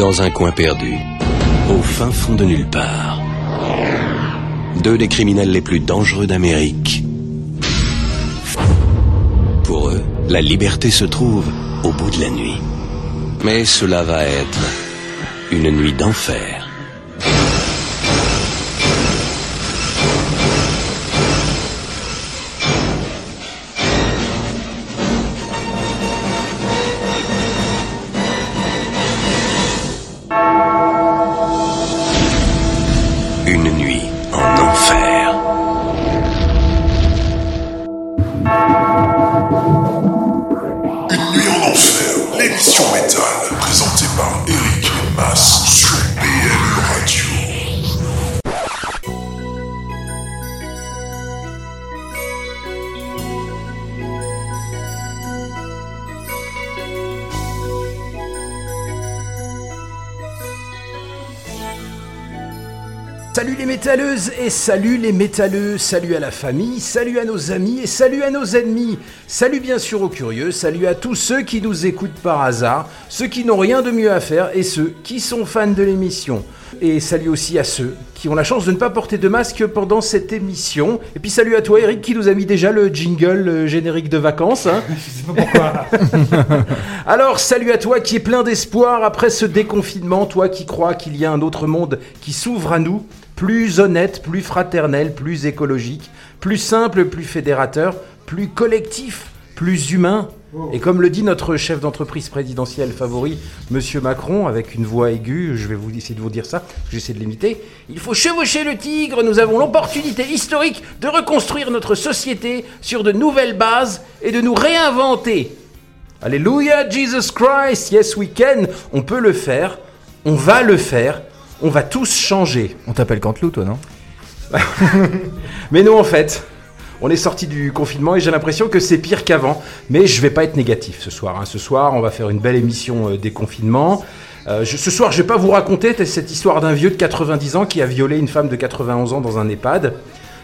Dans un coin perdu, au fin fond de nulle part, deux des criminels les plus dangereux d'Amérique. Pour eux, la liberté se trouve au bout de la nuit. Mais cela va être une nuit d'enfer. Salut les métalleux, salut à la famille, salut à nos amis et salut à nos ennemis, salut bien sûr aux curieux, salut à tous ceux qui nous écoutent par hasard, ceux qui n'ont rien de mieux à faire et ceux qui sont fans de l'émission. Et salut aussi à ceux qui ont la chance de ne pas porter de masque pendant cette émission. Et puis salut à toi Eric qui nous a mis déjà le jingle euh, générique de vacances. hein. Alors, salut à toi qui est plein d'espoir après ce déconfinement, toi qui crois qu'il y a un autre monde qui s'ouvre à nous, plus honnête, plus fraternel, plus écologique, plus simple, plus fédérateur, plus collectif, plus humain. Et comme le dit notre chef d'entreprise présidentiel favori, Monsieur Macron, avec une voix aiguë, je vais vous essayer de vous dire ça, j'essaie de l'imiter. Il faut chevaucher le tigre, nous avons l'opportunité historique de reconstruire notre société sur de nouvelles bases et de nous réinventer. Alléluia, Jesus Christ, yes we can. On peut le faire, on va le faire, on va tous changer. On t'appelle Cantelou, toi, non Mais nous, en fait, on est sorti du confinement et j'ai l'impression que c'est pire qu'avant. Mais je vais pas être négatif ce soir. hein. Ce soir, on va faire une belle émission euh, déconfinement. Euh, je- ce soir, je vais pas vous raconter cette histoire d'un vieux de 90 ans qui a violé une femme de 91 ans dans un EHPAD.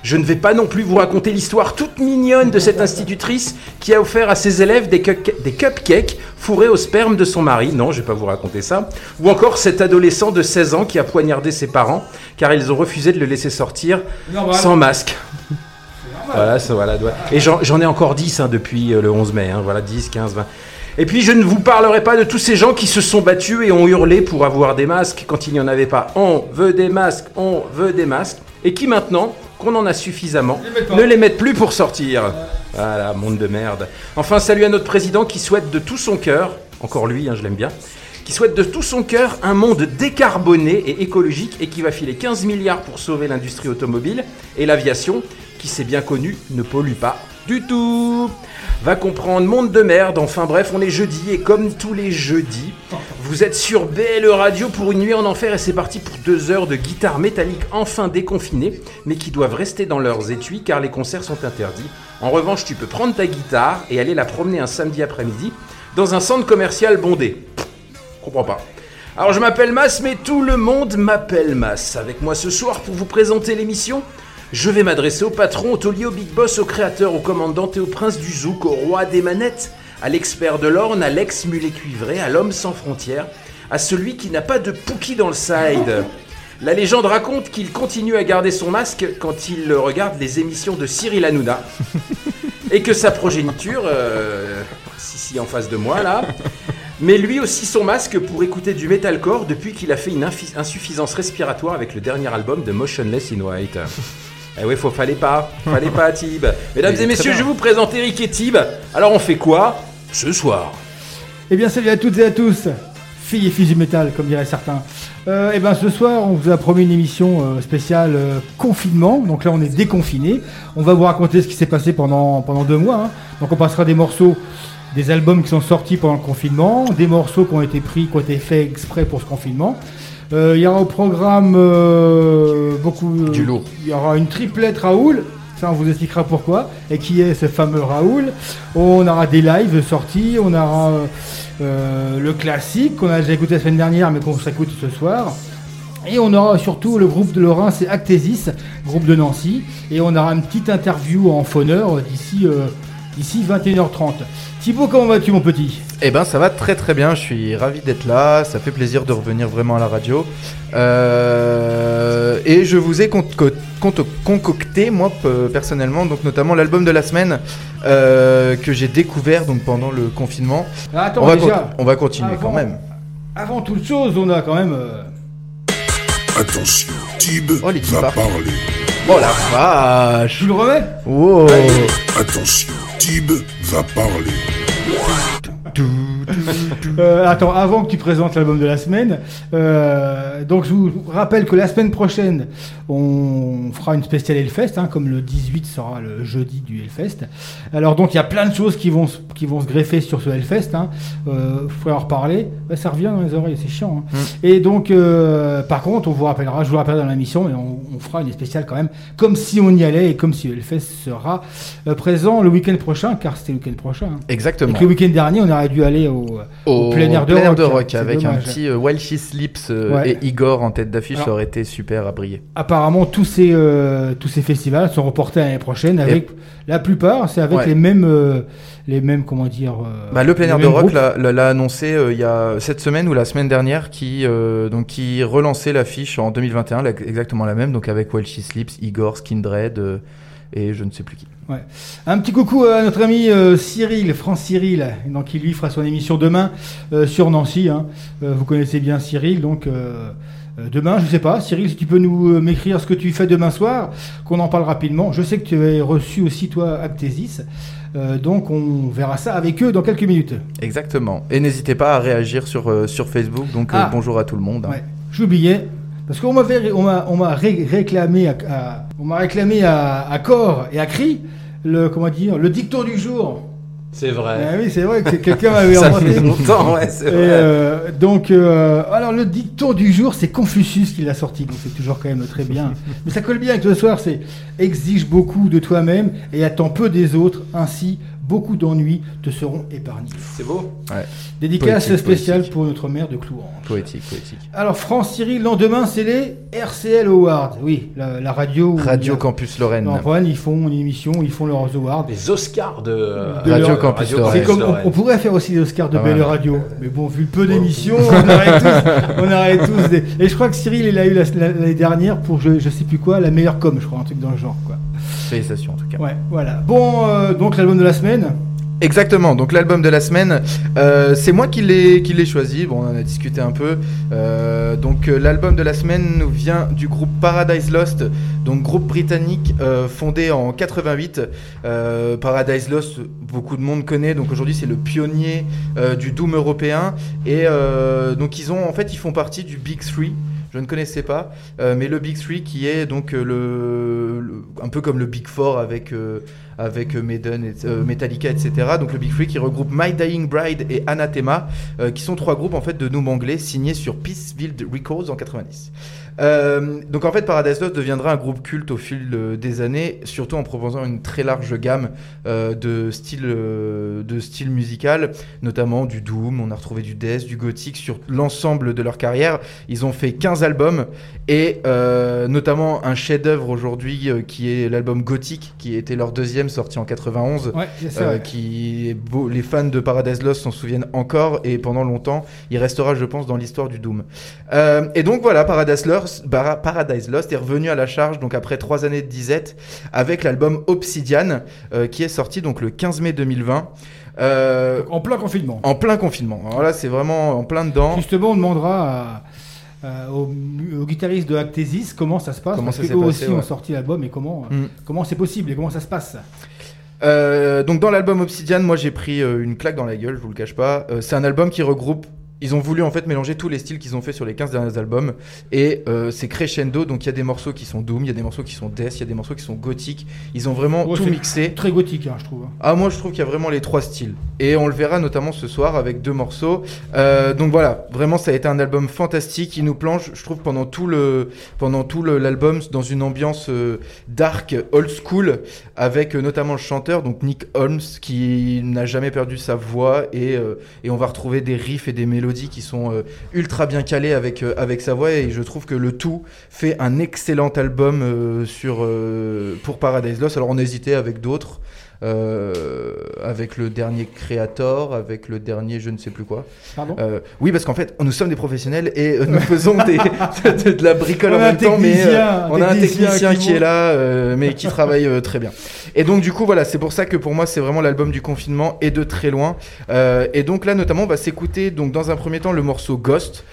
Je ne vais pas non plus vous raconter l'histoire toute mignonne de cette institutrice qui a offert à ses élèves des, cup- des cupcakes fourrés au sperme de son mari. Non, je vais pas vous raconter ça. Ou encore cet adolescent de 16 ans qui a poignardé ses parents car ils ont refusé de le laisser sortir sans masque. Voilà, ça, voilà. Et j'en j'en ai encore 10 hein, depuis euh, le 11 mai. hein, voilà, 10, 15, 20. Et puis je ne vous parlerai pas de tous ces gens qui se sont battus et ont hurlé pour avoir des masques quand il n'y en avait pas. On veut des masques, on veut des masques. Et qui maintenant, qu'on en a suffisamment, ne les mettent plus pour sortir. Voilà, monde de merde. Enfin, salut à notre président qui souhaite de tout son cœur, encore lui, hein, je l'aime bien, qui souhaite de tout son cœur un monde décarboné et écologique et qui va filer 15 milliards pour sauver l'industrie automobile et l'aviation, qui c'est bien connu, ne pollue pas du tout. Va comprendre, monde de merde, enfin bref, on est jeudi et comme tous les jeudis, vous êtes sur BLE Radio pour une nuit en enfer et c'est parti pour deux heures de guitare métallique enfin déconfinées, mais qui doivent rester dans leurs étuis car les concerts sont interdits. En revanche, tu peux prendre ta guitare et aller la promener un samedi après-midi dans un centre commercial bondé. Comprends pas. Alors je m'appelle Mas, mais tout le monde m'appelle Mas. Avec moi ce soir pour vous présenter l'émission, je vais m'adresser au patron, au taulier, au big boss, au créateur, au commandant et au prince du zouk, au roi des manettes, à l'expert de l'orne, à l'ex-mulet cuivré, à l'homme sans frontières, à celui qui n'a pas de pookie dans le side. La légende raconte qu'il continue à garder son masque quand il regarde les émissions de Cyril Hanouna et que sa progéniture, euh, si si en face de moi là, mais lui aussi son masque pour écouter du metalcore depuis qu'il a fait une insuffisance respiratoire avec le dernier album de Motionless in White. Eh ouais, faut fallait pas, fallait pas Tib. Mesdames et messieurs, je vous présente Eric et Tib. Alors on fait quoi ce soir? Eh bien, salut à toutes et à tous, filles et fils du métal, comme diraient certains. Euh, eh bien, ce soir, on vous a promis une émission euh, spéciale euh, confinement. Donc là, on est déconfiné. On va vous raconter ce qui s'est passé pendant, pendant deux mois. hein. Donc, on passera des morceaux des albums qui sont sortis pendant le confinement, des morceaux qui ont été pris, qui ont été faits exprès pour ce confinement. Euh, Il y aura au programme euh, beaucoup. Du lourd. Il y aura une triplette Raoul. Ça, on vous expliquera pourquoi. Et qui est ce fameux Raoul. On aura des lives sortis. On aura euh, euh, le classique qu'on a déjà écouté la semaine dernière, mais qu'on s'écoute ce soir. Et on aura surtout le groupe de Lorrain, c'est Actesis, groupe de Nancy. Et on aura une petite interview en phoneur d'ici euh, d'ici 21h30. Thibaut, comment vas-tu, mon petit? Eh ben ça va très très bien, je suis ravi d'être là, ça fait plaisir de revenir vraiment à la radio. Euh, et je vous ai con- co- con- concocté, moi pe- personnellement, donc notamment l'album de la semaine euh, que j'ai découvert donc pendant le confinement. Ah, Attends, on, va déjà, con- on va continuer avant- quand même. avant toute chose, on a quand même. euh, Attention, Tib Oh, les va guitares. parler. Oh la vache Tu le remets? Wow Attention, Tib va parler. do, do, Euh, attends, avant que tu présentes l'album de la semaine, euh, donc je vous rappelle que la semaine prochaine, on fera une spéciale Hellfest, hein, comme le 18 sera le jeudi du Hellfest. Alors donc il y a plein de choses qui vont, se- qui vont se greffer sur ce Hellfest. Hein. Euh, faut en reparler. Ouais, ça revient dans les oreilles, c'est chiant. hein. Et donc, euh, par contre, on vous rappellera, je vous rappellerai dans l'émission, et on, on fera une spéciale quand même, comme si on y allait et comme si le Hellfest sera euh, présent le week-end prochain, car c'était le week-end prochain. hein. Et Exactement. que le week-end dernier, on aurait dû aller au, Au plein air de rock, c'est avec un petit euh, While She Sleeps euh, Ouais. et Igor en tête d'affiche, ça aurait été super à briller. Apparemment, tous ces, euh, tous ces festivals sont reportés à l'année prochaine. Avec la plupart, c'est avec Ouais. les mêmes, euh, les mêmes, comment dire. Bah, le plein air de rock l'a- annoncé il y a cette semaine ou la semaine dernière qui donc qui relançait l'affiche en 2021 la- exactement la même donc avec While She Sleeps, Igor, Skindred et je ne sais plus qui. Un petit coucou à notre ami euh, Cyril, France Cyril, donc qui lui fera son émission demain euh, sur Nancy. hein. Euh, vous connaissez bien Cyril, donc. Demain, je sais pas, Cyril, si tu peux nous m'écrire ce que tu fais demain soir, qu'on en parle rapidement. Je sais que tu as reçu aussi, toi, Actesis. Euh, donc, on verra ça avec eux dans quelques minutes. Exactement. Et n'hésitez pas à réagir sur euh, sur Facebook donc euh, Ah. bonjour à tout le monde. hein. Ouais, j'oubliais. Parce qu'on m'a, on m'a ré- réclamé, à, à- on m'a réclamé à, à corps et à cri le, comment dire, le dicton du jour. C'est vrai. Ah oui, c'est vrai que quelqu'un m'avait Ça inventé. fait longtemps, ouais, c'est vrai. euh, donc, euh, alors le dicton du jour, c'est Confucius qui l'a sorti, donc c'est toujours quand même très bien. Mais ça colle bien avec le soir, c'est exige beaucoup de toi-même et attends peu des autres, ainsi beaucoup d'ennuis te seront épargnés. C'est beau. Dédicace Poétique, spéciale poétique. pour notre mère de Clouange. Poétique, poétique. Alors France Cyril, lendemain, c'est les RCL Awards. Oui, la, la radio. Radio a- Campus Lorraine. Non, Rouen, ils font une émission, ils font leurs awards. Les Oscars de, De Radio leur- Campus Radio Lorraine. Comme, on, Lorraine. on pourrait faire aussi les Oscars de Ah Belle ouais. Radio, mais bon, vu le peu d'émissions, on arrête tous. On arrête tous des- Et je crois que Cyril, il a eu la- la- l'année dernière pour je, je sais plus quoi, la meilleure com, je crois, un truc dans le genre, quoi. Félicitations en tout cas. Ouais, voilà. Bon, euh, donc l'album de la semaine. Exactement, donc l'album de la semaine, euh, c'est moi qui l'ai qui l'ai choisi, bon on en a discuté un peu. Euh, donc l'album de la semaine nous vient du groupe Paradise Lost, donc groupe britannique euh, fondé en 88. Euh, Paradise Lost, beaucoup de monde connaît, donc aujourd'hui c'est le pionnier du doom européen. Et donc ils ont en fait ils font partie du Big Three. Je ne connaissais pas, euh, mais le Big Three qui est donc euh, le, un peu comme le Big Four avec euh, avec Maiden, et, Metallica, etc. Donc le Big Three qui regroupe My Dying Bride et Anathema, qui sont trois groupes en fait de noms anglais signés sur Peacefield Records en 90. Euh, donc en fait Paradise Lost deviendra un groupe culte au fil euh, des années, surtout en proposant une très large gamme euh, de styles euh, de style musical, notamment du doom, on a retrouvé du death, du gothique sur l'ensemble de leur carrière. Ils ont fait 15 albums et notamment un chef-d'œuvre aujourd'hui qui est l'album Gothique qui était leur deuxième sorti en 91. Ouais, c'est ça. euh, ouais. qui est beau, les fans de Paradise Lost s'en souviennent encore et pendant longtemps il restera je pense dans l'histoire du Doom et donc voilà Paradise Lost, Paradise Lost est revenu à la charge donc après trois années de disette avec l'album Obsidian euh, qui est sorti donc le 15 mai 2020 euh, En plein confinement. en plein confinement alors là c'est vraiment en plein dedans Justement, on demandera à- à- au, au guitariste de Actesis comment ça se passe. Comment parce ça que s'est eux passé, aussi ouais. ont sorti l'album et comment Mm. comment c'est possible et comment ça se passe. Euh, donc dans l'album Obsidian, moi j'ai pris une claque dans la gueule, je vous le cache pas. C'est un album qui regroupe. Ils ont voulu en fait mélanger tous les styles qu'ils ont fait sur les 15 derniers albums et euh, c'est crescendo donc il y a des morceaux qui sont doom, il y a des morceaux qui sont death, il y a des morceaux qui sont gothiques. Ils ont vraiment Oh, tout mixé. Très gothique, hein, je trouve. Ah moi je trouve qu'il y a vraiment les trois styles et on le verra notamment ce soir avec deux morceaux. Euh, donc voilà, vraiment ça a été un album fantastique. Il nous plonge, je trouve, pendant tout le pendant tout l'album dans une ambiance euh, dark, old school, avec notamment le chanteur donc Nick Holmes qui n'a jamais perdu sa voix et et on va retrouver des riffs et des mélodies qui sont euh, ultra bien calés avec euh, avec sa voix et je trouve que le tout fait un excellent album euh, sur pour Paradise Lost. Alors on a hésité avec d'autres. Euh, avec le dernier Creator, avec le dernier je ne sais plus quoi. Pardon Euh, oui, parce qu'en fait, nous sommes des professionnels et euh, nous faisons des, de, de la bricole On en même temps, mais on a un technicien qui qui est là, mais qui travaille très bien. Et donc, du coup, voilà, c'est pour ça que pour moi, c'est vraiment l'album du confinement et de très loin. Et donc là, notamment, on va s'écouter, donc dans un premier temps, le morceau Ghost,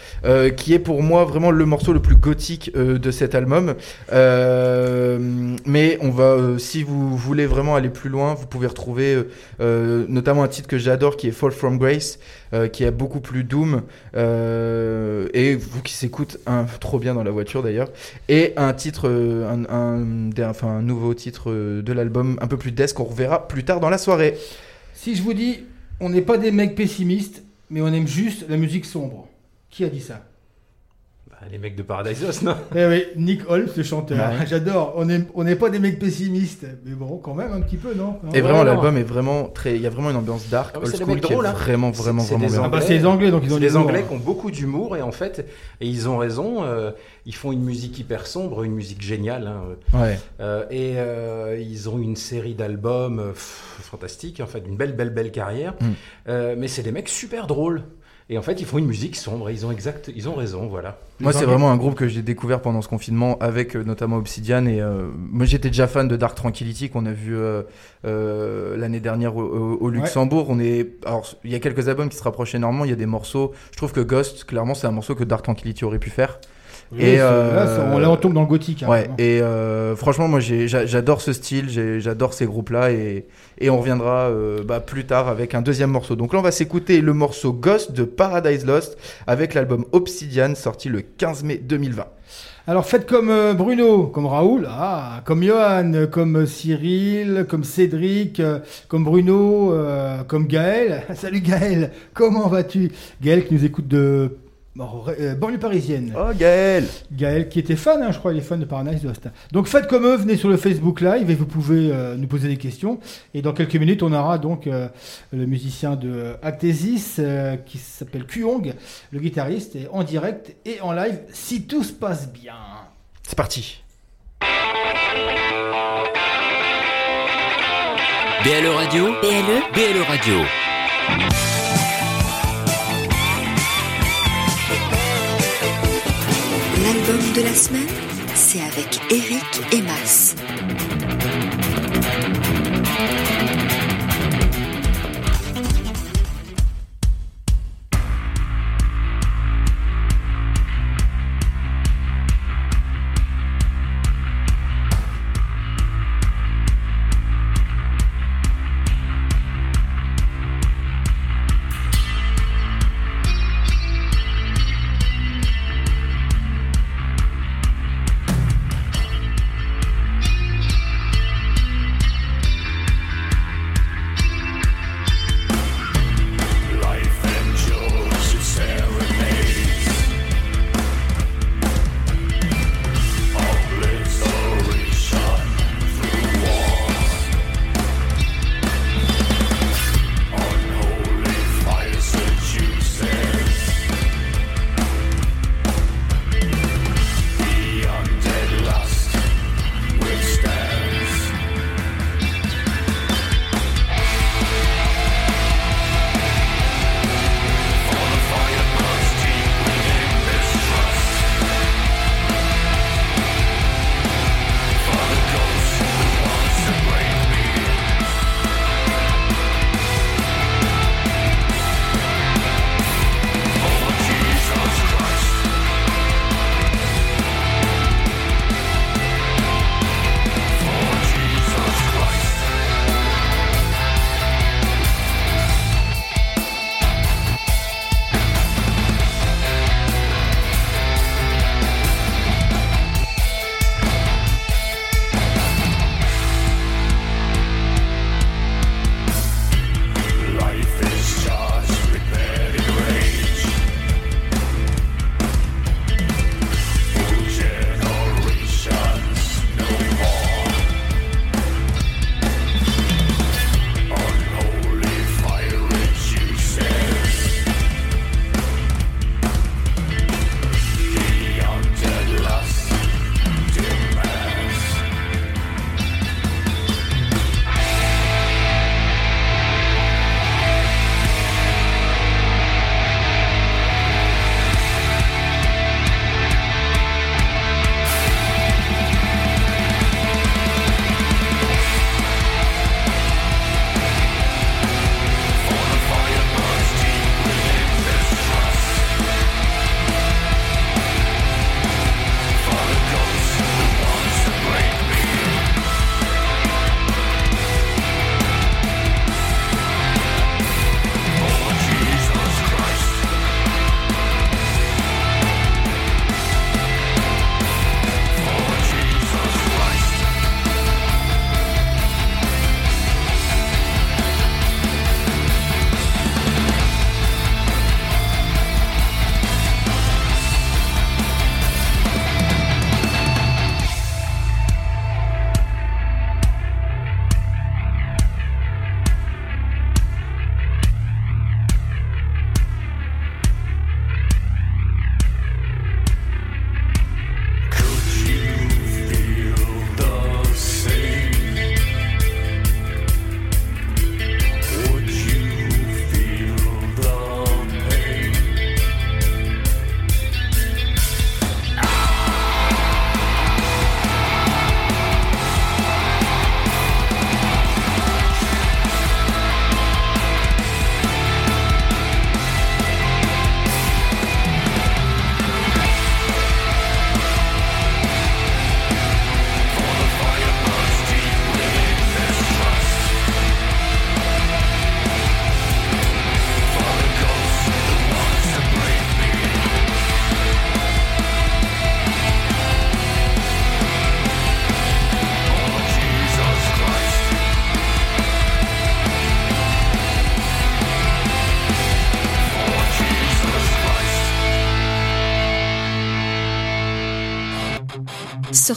qui est pour moi vraiment le morceau le plus gothique de cet album. Mais on va, si vous voulez vraiment aller plus loin, vous pouvez retrouver euh, euh, notamment un titre que j'adore qui est Fall from Grace, euh, qui est beaucoup plus doom. et vous qui s'écoute trop bien dans la voiture d'ailleurs. Et un titre, un, un- nouveau titre de l'album un peu plus desk qu'on reverra plus tard dans la soirée. Si je vous dis, on n'est pas des mecs pessimistes, mais on aime juste la musique sombre. Qui a dit ça? Les mecs de Paradise Lost, non Eh oui, Nick Holmes, le chanteur. Ouais. J'adore. On n'est on pas des mecs pessimistes, mais bon, quand même un petit peu, non Et vraiment, l'album est vraiment très. Il y a vraiment une ambiance dark, Ah oui, old school mecs qui drôles, est hein. vraiment, vraiment, c'est vraiment bien. Ah bah, c'est les Anglais, donc ils ont humour. Anglais qui ont beaucoup d'humour et en fait, et ils ont raison, euh, ils font une musique hyper sombre, une musique géniale. hein. Ouais. Euh, et euh, ils ont une série d'albums euh, pff, fantastiques, en fait, une belle, belle, belle carrière. Mm. Euh, mais c'est des mecs super drôles. Et en fait, ils font une musique sombre. Et ils ont exact, ils ont raison, voilà. Moi, c'est vraiment un groupe que j'ai découvert pendant ce confinement avec euh, notamment Obsidian. Et euh, moi, j'étais déjà fan de Dark Tranquility qu'on a vu euh, euh, l'année dernière au, au- au Luxembourg. On est, alors, il y a quelques albums qui se rapprochent énormément. Il y a des morceaux. Je trouve que Ghost, clairement, c'est un morceau que Dark Tranquility aurait pu faire. Oui, Et, euh, là, ça- on- là, on tombe dans le gothique. hein, Ouais. Et euh, franchement, moi, j'adore ce style. J'adore ces groupes-là. Et, et on reviendra euh, bah, plus tard avec un deuxième morceau. Donc là, on va s'écouter le morceau Ghost de Paradise Lost avec l'album Obsidian sorti le 15 mai 2020. Alors faites comme Bruno, comme Raoul, ah, comme Johan, comme Cyril, comme Cédric, comme Bruno, euh, comme Gaël. Salut Gaël, comment vas-tu? Gaël qui nous écoute de euh, banlieue parisienne. Oh, Gaël Gaël qui était fan, hein, je crois, il est fan de Paradise Lost. Donc faites comme eux, venez sur le Facebook Live et vous pouvez euh, nous poser des questions. Et dans quelques minutes, on aura donc euh, le musicien de Actesis euh, qui s'appelle Kuong, le guitariste, et en direct et en live, si tout se passe bien. C'est parti. BLE Radio BLE BLE Radio. De la semaine, c'est avec Eric et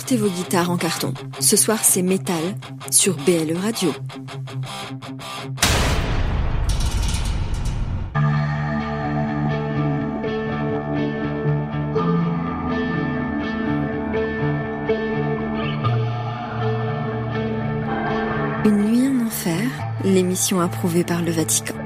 sortez vos guitares en carton. Ce soir, c'est Métal sur BLE Radio. Une nuit en enfer, l'émission approuvée par le Vatican.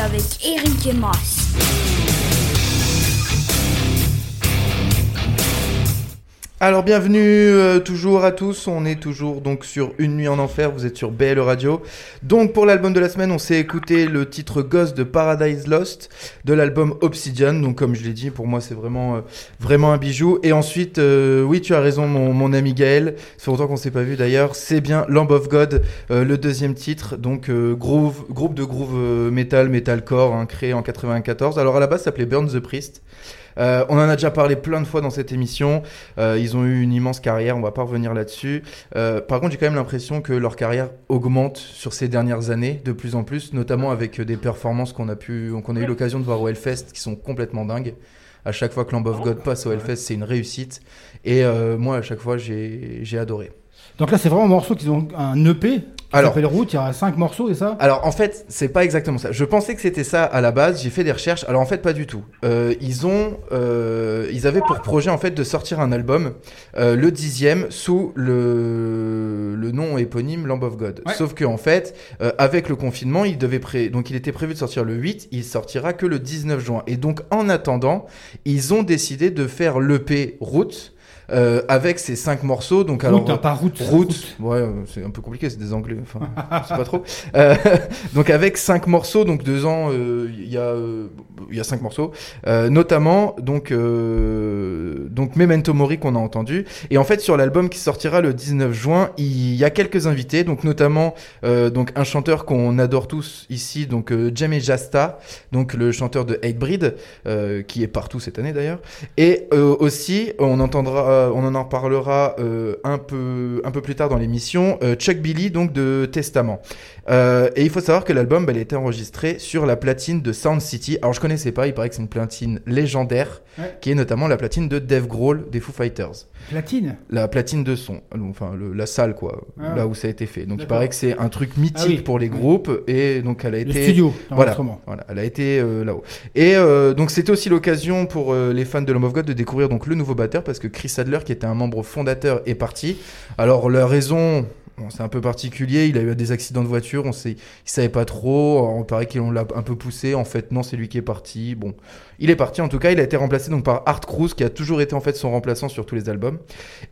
Avec Eric et Mas. Alors bienvenue euh, toujours à tous, on est toujours donc sur Une nuit en enfer, vous êtes sur BL Radio. Donc pour l'album de la semaine, on s'est écouté le titre Ghost de Paradise Lost de l'album Obsidian. Donc comme je l'ai dit, pour moi c'est vraiment euh, un bijou. Et ensuite, euh, oui tu as raison mon, ami Gaël, fait longtemps qu'on s'est pas vu d'ailleurs, c'est bien Lamb of God, le deuxième titre, donc groupe de groove metal, metalcore, hein, créé en 94. Alors à la base ça s'appelait Burn the Priest. Euh, on en a déjà parlé plein de fois dans cette émission. Euh, ils ont eu une immense carrière, on va pas revenir là-dessus. Euh, par contre, j'ai quand même l'impression que leur carrière augmente sur ces dernières années de plus en plus, notamment avec des performances qu'on a pu, qu'on a eu l'occasion de voir au Hellfest qui sont complètement dingues. À chaque fois que Lamb of God passe au Hellfest, c'est une réussite. Et moi, à chaque fois, j'ai j'ai adoré. Donc là, c'est vraiment un morceau qu'ils ont un EP Alors- s'appelle Route. Il y aura 5 morceaux, c'est ça? Alors en fait, c'est pas exactement ça. Je pensais que c'était ça à la base. J'ai fait des recherches. Alors en fait, pas du tout. Euh, ils ont, euh, ils avaient pour projet en fait de sortir un album, euh, le dixième, sous le le nom éponyme Lamb of God. Ouais. Sauf que en fait, euh, avec le confinement, il devait pré... donc il était prévu de sortir le 8. Il sortira que le 19 juin. Et donc en attendant, ils ont décidé de faire l'EP Route. Euh, avec ces cinq morceaux, donc alors Route, hein, pas route. Route, ouais, c'est un peu compliqué, c'est des anglais, enfin, c'est pas trop. Euh, donc avec cinq morceaux, donc deux ans, euh, il y a, euh, il y a cinq morceaux, euh, notamment donc euh, donc Memento Mori qu'on a entendu. Et en fait sur l'album qui sortira le 19 juin, il y a quelques invités, donc notamment euh, donc un chanteur qu'on adore tous ici, donc euh, Jamie Jasta, donc le chanteur de Hatebreed, euh, qui est partout cette année d'ailleurs. Et euh, aussi, on entendra, euh, on en en parlera euh, un peu un peu plus tard dans l'émission. euh, Chuck Billy, donc de Testament. Et il faut savoir que l'album, bah, il a été enregistré sur la platine de Sound City. Alors je connaissais pas, il paraît que c'est une platine légendaire, Ouais. qui est notamment la platine de Dave Grohl des Foo Fighters. Platine? La platine de son, enfin le- la salle quoi, Ah. là où ça a été fait. Donc il paraît que c'est un truc mythique Ah oui. pour les Oui. groupes et donc elle a Le été studio voilà, voilà, elle a été euh, là-haut. Et euh, donc c'était aussi l'occasion pour euh, les fans de Lamb of God de découvrir donc le nouveau batteur parce que Chris Adler qui était un membre fondateur est parti. Alors la raison Bon, c'est un peu particulier, il a eu des accidents de voiture, on sait, il savait pas trop, on paraît qu'on l'a un peu poussé, en fait non c'est lui qui est parti, bon, il est parti en tout cas, il a été remplacé donc par Art Cruz qui a toujours été en fait son remplaçant sur tous les albums,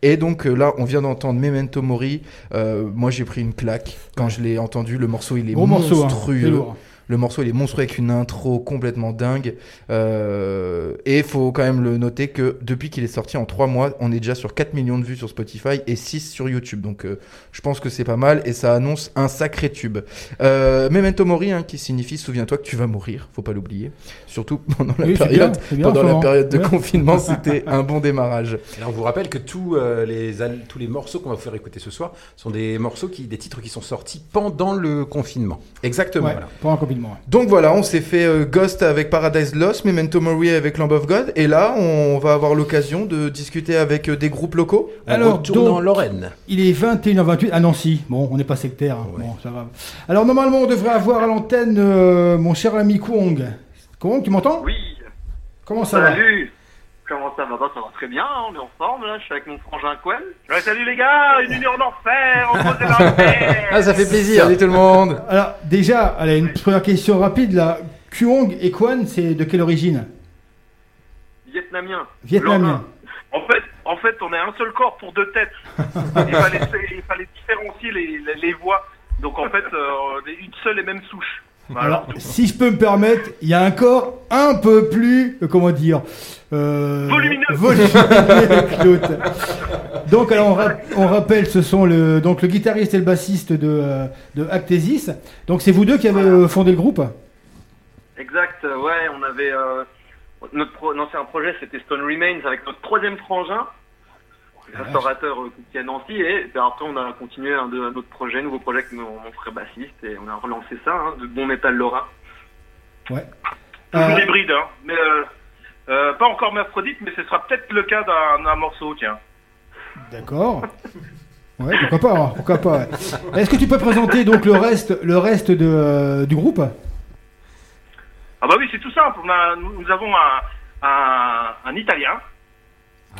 et donc euh, là on vient d'entendre Memento Mori, Euh, moi j'ai pris une claque quand je l'ai entendu, le morceau il est Gros morceau, hein. Le morceau il est monstrueux avec une intro complètement dingue. Euh, et il faut quand même le noter que depuis qu'il est sorti en 3 mois, on est déjà sur 4 millions de vues sur Spotify et 6 sur YouTube. Donc euh, je pense que c'est pas mal et ça annonce un sacré tube. Euh, Memento Mori, hein, qui signifie souviens-toi que tu vas mourir, faut pas l'oublier. Surtout pendant la Oui, période, bien, c'est bien, pendant la période de Ouais. confinement, c'était un bon démarrage. Et on vous rappelle que tous, euh, les, tous les morceaux qu'on va vous faire écouter ce soir sont des morceaux qui, des titres qui sont sortis pendant le confinement. Exactement. Ouais, pendant le confinement. Ouais. Donc voilà, on s'est fait euh, Ghost avec Paradise Lost, Memento Mori avec Lamb of God, et là on va avoir l'occasion de discuter avec euh, des groupes locaux. Alors, donc- en Lorraine. Il est 21h28 à Nancy. Bon, on n'est pas sectaire. hein. Ouais. Bon, ça va. Alors, normalement, on devrait avoir à l'antenne euh, mon cher ami Kwong. Kwong, tu m'entends? Oui, Comment ça va? Salut Comment ça va? Bah, Ça va très bien, hein, on est en forme là, je suis avec mon frangin Quen. Ouais, salut les gars, une union en enfer, on pose l'enfer Ah, ça fait plaisir. Salut tout le monde. Alors, déjà, allez, une première question rapide là. Kwong et Kwan, c'est de quelle origine? Vietnamien. Vietnamien. En fait, en fait, on est un seul corps pour deux têtes. il, fallait, il fallait différencier les, les, les voix. Donc en fait, euh, une seule et même souche. Voilà. Alors, si je peux me permettre, il y a un corps un peu plus, euh, comment dire, euh, Volumineux. Donc, alors, on, ra- on rappelle, ce sont le, donc le guitariste et le bassiste de, euh, de Actesis. Donc, c'est vous deux qui avez euh, fondé le groupe Exact, ouais, on avait euh, notre pro- ancien projet, c'était Stone Remains avec notre troisième frangin, restaurateur euh, qui à Nancy, et puis après on a continué un, de, un autre projet, un nouveau projet avec mon, mon frère bassiste, et on a relancé ça, hein, de bon métal lorrain. Ouais. Toujours Euh, hybride, hein, mais euh, euh, pas encore mercredique, mais ce sera peut-être le cas d'un morceau, tiens. D'accord. Ouais, pourquoi pas, hein, pourquoi pas. ouais. Est-ce que tu peux présenter donc le reste, le reste de, euh, du groupe? Ah bah oui, c'est tout simple, on a, nous, avons un, un, un Italien,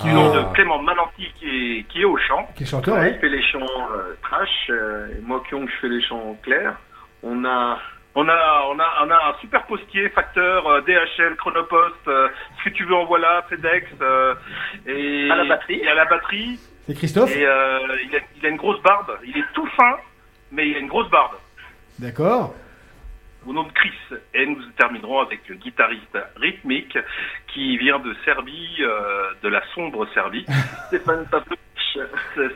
du nom de Clément Mananti, qui est, qui est au chant. Qui est chanteur, Ouais, ouais. Il fait les chants euh, trash, euh, et moi Kyung je fais les chants clairs. On a On a, on a, on a un super postier, facteur, euh, DHL, Chronopost, euh, ce que tu veux en voilà, FedEx, euh, et À la batterie. Et à la batterie. C'est Christophe Et euh, il, a, il a une grosse barbe. Il est tout fin, mais il a une grosse barbe. D'accord. Au nom de Chris. Et nous terminerons avec le guitariste rythmique qui vient de Serbie, euh, de la sombre Serbie, Stéphane Pavlovic.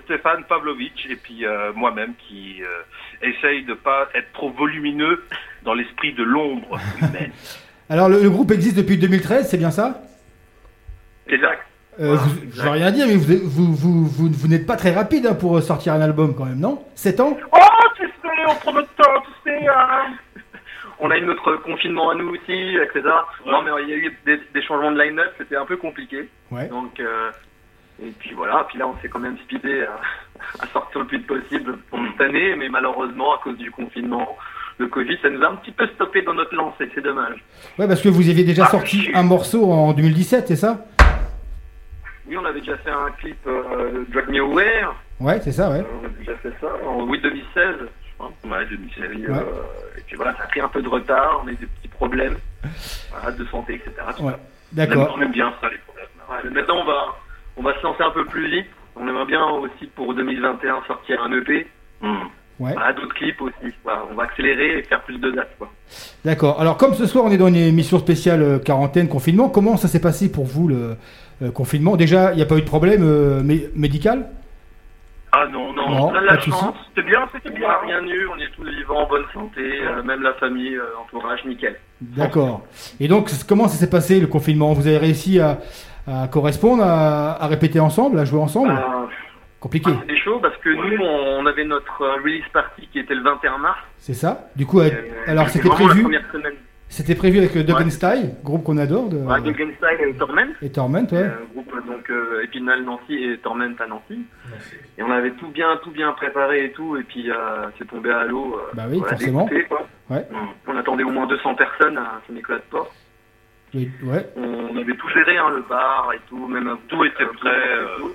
Stéphane Pavlovic et puis euh, moi-même qui euh, essaye de pas être trop volumineux dans l'esprit de l'ombre humaine. Alors, le, le groupe existe depuis 2013, c'est bien ça? Exact. euh, vous- Je veux rien dire, mais vous, vous, vous, vous, vous n'êtes pas très rapide hein, pour sortir un album quand même, non? 7 ans? Oh, tu sais, on prend notre temps, tu sais. hein. On a eu notre confinement à nous aussi, etc. Non, mais il y a eu des, des changements de line-up, c'était un peu compliqué. Ouais. Donc, euh, et puis voilà, puis là on s'est quand même speedé à, à sortir le plus possible pour cette année, mais malheureusement, à cause du confinement, le Covid, ça nous a un petit peu stoppé dans notre lancée, c'est dommage. Ouais, parce que vous aviez déjà Ah, sorti je- un morceau en 2017, c'est ça? Oui, on avait déjà fait un clip euh, Drag Me Away, Ouais, c'est ça, ouais. on a déjà fait ça en oui 2016, je crois. Ouais, 2016. Et, puis, Ouais. euh, et puis voilà, ça a pris un peu de retard, on a eu des petits problèmes voilà, de santé, etc. Ouais. D'accord. On aime bien ça, les problèmes. Ouais, maintenant, on va, on va se lancer un peu plus vite. On aimerait bien aussi pour 2021 sortir un EP. Hmm. Ouais. Voilà, d'autres clips aussi. Voilà, on va accélérer et faire plus de dates. Quoi. D'accord. Alors, comme ce soir, on est dans une émission spéciale euh, quarantaine, confinement, comment ça s'est passé pour vous, le euh, confinement? Déjà, il n'y a pas eu de problème euh, mé- médical? Ah non, non, Non, on a de la chance. C'était bien, c'était bien. rien eu, on est tous vivants, en bonne santé, euh, même la famille, euh, entourage, nickel. D'accord. Et donc, comment ça s'est passé, le confinement? Vous avez réussi à, à correspondre, à, à répéter ensemble, à jouer ensemble? Euh, Compliqué, C'était chaud parce que nous, on avait notre euh, release party qui était le 21 mars. c'est ça Du coup, euh, Euh, alors c'était prévu première semaine. C'était prévu avec le Dog Ouais. and Style, groupe qu'on adore, de, Ouais, et Torment. et Torment, ouais. Euh, groupe euh, donc euh, Épinal Nancy et Torment à Nancy. Et on avait tout bien, tout bien préparé et tout, et puis euh, c'est tombé à l'eau. euh, Bah oui, voilà, forcément. dégoûté, quoi. Ouais. On attendait au moins 200 personnes à Saint-Nicolas de Port. Oui, ouais. On avait tout géré, hein, le bar et tout, même Tout était prêt, euh,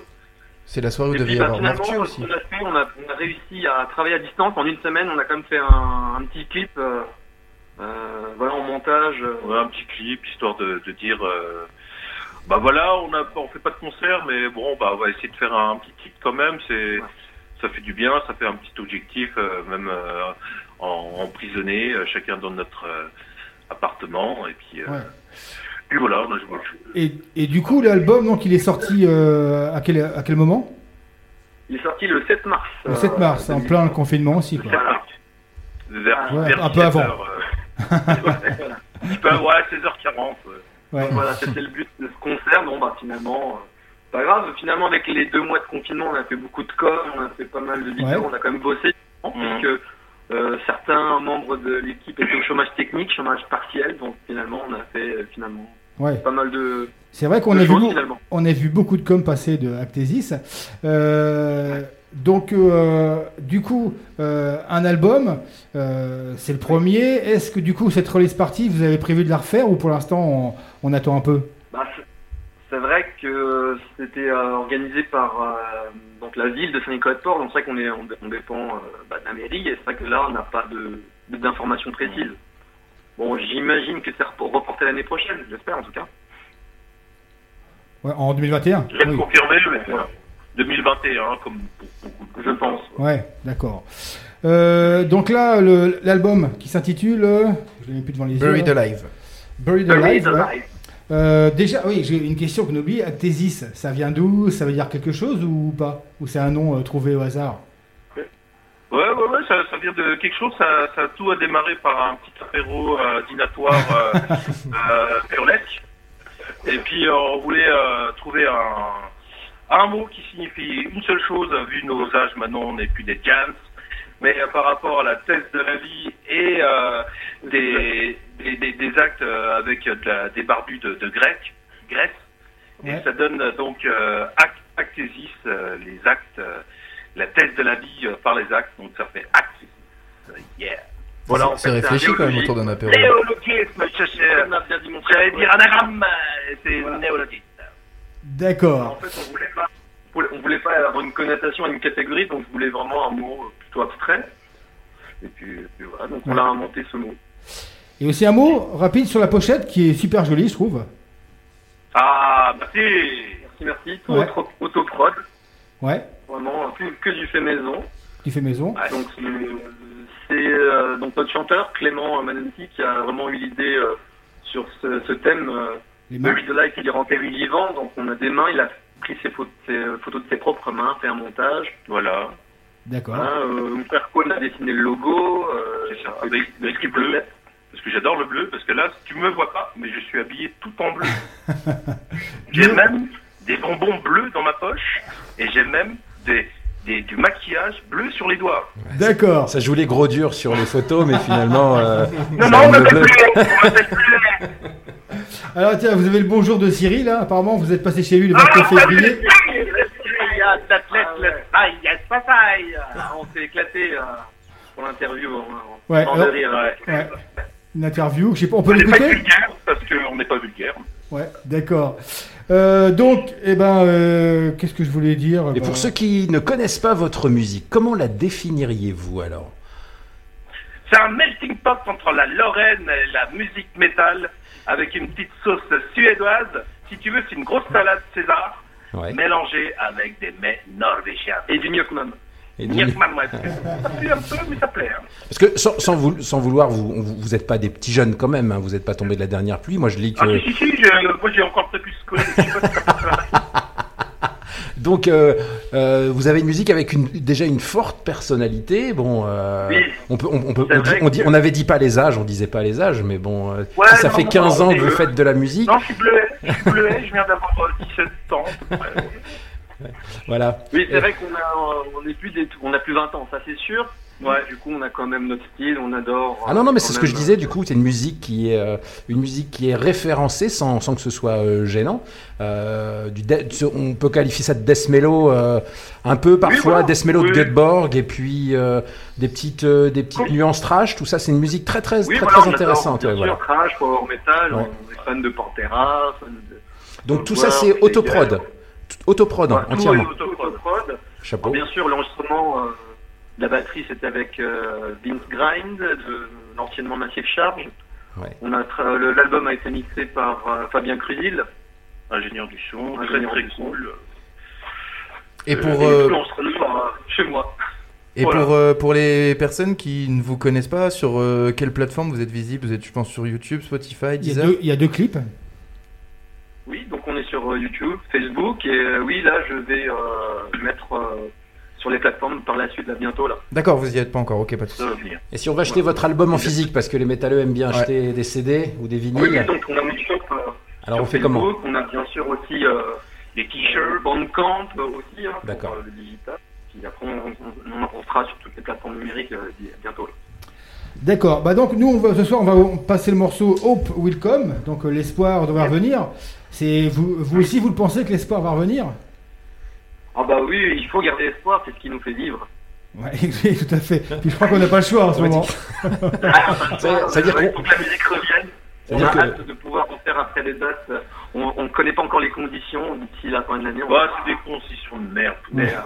C'est la soirée où devait y bah, avoir Mortier aussi. on a, fait, on, a, on a réussi à travailler à distance. En une semaine, on a quand même fait un, un petit clip, euh, euh, voilà, en montage. Ouais, un petit clip, histoire de, de dire, euh, bah voilà, on a, on fait pas de concert, mais bon, bah on va essayer de faire un petit clip quand même. C'est, ça fait du bien, ça fait un petit objectif, euh, même euh, en, emprisonné, euh, chacun dans notre euh, appartement, et puis, euh, Ouais. Voilà. Et, et du coup, l'album, donc, il est sorti euh, à, quel, à quel moment? Il est sorti le 7 mars. Le euh, 7 mars, en 2020. plein confinement aussi, quoi. Voilà. Vers, Ouais, vers un peu 17 avant. heures, euh, un petit peu, ouais, 16h40. ouais. Ouais. Voilà, c'était le but de ce concert. Bon, bah finalement, euh, pas grave. Finalement, avec les deux mois de confinement, on a fait beaucoup de com, on a fait pas mal de vidéos, Ouais. on a quand même bossé. Puisque euh, certains membres de l'équipe étaient au chômage technique, chômage partiel. Donc finalement, on a fait euh, finalement Ouais. pas mal de. C'est vrai qu'on a vu, choses, beau- finalement. on a vu beaucoup de com passer de Actesis. Euh, donc, euh, du coup, un album, c'est le premier. Est-ce que du coup, cette release party, vous avez prévu de la refaire ou pour l'instant, on, on attend un peu? Bah, c'est- vrai que c'était organisé par donc la ville de Saint-Nicolas-de-Port, donc c'est vrai qu'on est, on, on dépend euh, bah, de la mairie, et c'est vrai que là on n'a pas d'informations précises. Bon, j'imagine que c'est repor- reporté l'année prochaine, j'espère en tout cas. Ouais, En 2021 Je vais Oui. confirmer, mais voilà. 2021, comme pour beaucoup de Je pense. Ouais, d'accord. Euh, donc là, le- l'album qui s'intitule. euh, je l'ai plus devant les yeux. Buried là. Alive. Buried Buried Alive. ouais. Euh, déjà, oui, j'ai une question que oublie. Actesis, ça vient d'où? Ça veut dire quelque chose ou pas? Ou c'est un nom euh, trouvé au hasard? Ouais, ouais, ouais, ça, ça vient de quelque chose. Ça, ça tout a démarré par un petit apéro euh, dînatoire euh. Et puis, on voulait trouver un, un mot qui signifie une seule chose, vu nos âges, maintenant on n'est plus des jams, mais euh, par rapport à la thèse de la vie et euh, des, des, des- des actes euh, avec de la- des barbus de, de grec, Grèce. Ouais. Et ça donne donc euh, act- actésis, euh, les actes, euh, la thèse de la vie euh, par les actes, donc ça fait actésis. Yeah. Voilà, en C'est réfléchi quand même néologisme. autour d'un apéro. Néologisme, je cherchais- On a bien dit mon j'allais frère. dire anagramme, c'est néologisme. En D'accord. fait, on voulait pas, on voulait- on voulait pas avoir une connotation à une catégorie, donc je voulais vraiment un mot plutôt abstrait. Et puis, et puis voilà, donc on a inventé ce mot. Et aussi un mot rapide sur la pochette qui est super jolie, je trouve. Ah, merci. Merci, merci. Tout Ouais. autoprod. Ouais, Vraiment, que, que du fait maison. qui fait maison. Donc, c'est euh, donc notre chanteur, Clément Manenti, qui a vraiment eu l'idée euh, sur ce, ce thème. Euh, Les le mains. The Light, il est renterré vivant, donc on a des mains, il a pris ses photos de ses propres mains, fait un montage. Voilà. D'accord. Voilà, euh, mon frère Cohen a dessiné le logo. Euh, C'est ça. avec, Avec, le bleu. Parce que j'adore le bleu, parce que là, tu me vois pas, mais je suis habillé tout en bleu. j'ai même des bonbons bleus dans ma poche, et j'ai même des, des- du maquillage bleu sur les doigts. D'accord. Ça joue les gros durs sur les photos, mais finalement. euh, Non, non, on m'appelle bleu. plus, on m'appelle plus. Alors tiens, vous avez le bonjour de Cyril, là. Apparemment, vous êtes passé chez lui le Ah, 29 février. Ah, on s'est éclaté euh, pour l'interview. On, Ouais, alors- de rire. Ouais. Ouais. Une interview, je sais pas, on peut On n'est pas l'écouter vulgaire, parce qu'on n'est pas vulgaire. Ouais, d'accord. Euh, donc, eh ben, euh, qu'est-ce que je voulais dire Et Bah, pour ceux qui ne connaissent pas votre musique, comment la définiriez-vous alors? C'est un melting pot entre la Lorraine et la musique métal, avec une petite sauce suédoise. Si tu veux, c'est une grosse salade César, Ouais. mélangée avec des mets norvégiens. Et du Mjölkman. Et du- parce que ça pue un peu, mais ça plaît. Parce que sans, sans vou- sans vouloir, vous vous vous êtes pas des petits jeunes quand même, hein, vous n'êtes pas tombés de la dernière pluie. Moi je lis que. Ah, si, si, si, moi j'ai encore plus. Donc euh, euh, vous avez une musique avec une, déjà une forte personnalité. Bon, euh, Oui. on peut, on, on peut, C'est on, dit, vrai on, dit- que- on avait dit pas les âges, on disait pas les âges, mais bon, euh, Ouais, si ça non, fait non, 15 non, ans que vous faites de la musique. Non, je suis bleuet, je suis bleuet, je viens d'avoir euh, 17 ans. à peu près. Voilà. Oui, c'est vrai qu'on a, on est plus des, on a plus 20 ans, ça c'est sûr. Ouais, du coup, on a quand même notre style, on adore. Ah non, non, mais euh, c'est ce que je disais, du coup, c'est une musique qui est, euh, une musique qui est référencée sans, sans que ce soit euh, gênant. Euh, du death- on peut qualifier ça de death mellow, euh, un peu parfois, voilà. death mellow Oui. de Göteborg, et puis euh, des petites, euh, des petites nuances trash, tout ça, c'est une musique très, très, Oui, très, voilà, très intéressante. Bien ouais, sûr, voilà. Crash, Power Metal, Ouais. on est fan de Pantera. Fan de... Donc tout ça, c'est autoprod. Autoprod, entièrement. autoprod. Chapeau. Bien sûr, l'enregistrement euh, la batterie, c'était avec euh, Vince Grind, de l'anciennement Massive Charge. Ouais. On a tra- le- L'album a été mixé par euh, Fabien Crusil. Ingénieur du son, très Ingénieur très du son. cool. Et pour, Et euh, tout l'enregistrement euh, chez moi. et voilà. pour, euh, pour les personnes qui ne vous connaissent pas, sur euh, quelle plateforme vous êtes visible? Vous êtes, je pense, sur YouTube, Spotify, il, y a Deezer? deux, il y a deux clips. Oui, donc on est sur euh, YouTube, Facebook, et euh, oui, là, je vais euh, mettre euh, sur les plateformes par la suite, là, bientôt, là. D'accord, vous y êtes pas encore, ok, pas de souci. Et si on va acheter votre album en physique, parce que les métalleux aiment bien Ouais. acheter des CD ou des Oui, vinyles, donc on a un shop euh, alors sur on fait comment on a bien sûr aussi euh, les t-shirts, Bandcamp euh, aussi, hein, pour D'accord. euh, le digital. Puis après, on, on, on, on sera sur toutes les plateformes numériques euh, bi- bientôt. là. D'accord. Bah donc nous, on va, ce soir, on va passer le morceau Hope Will Come, donc euh, l'espoir devrait revenir. C'est vous, vous aussi, vous le pensez que l'espoir va revenir? Ah bah oui, il faut garder espoir, c'est ce qui nous fait vivre. Ouais, oui, tout à fait. Puis je crois qu'on n'a pas le choix en ce moment. Ça- ça veut dire Ouais, qu'on- faut que la musique revienne. On a que- hâte de pouvoir en faire après les dates. On ne connaît pas encore les conditions d'ici la fin de l'année. on Bah, c'est des conditions de merde. On espère,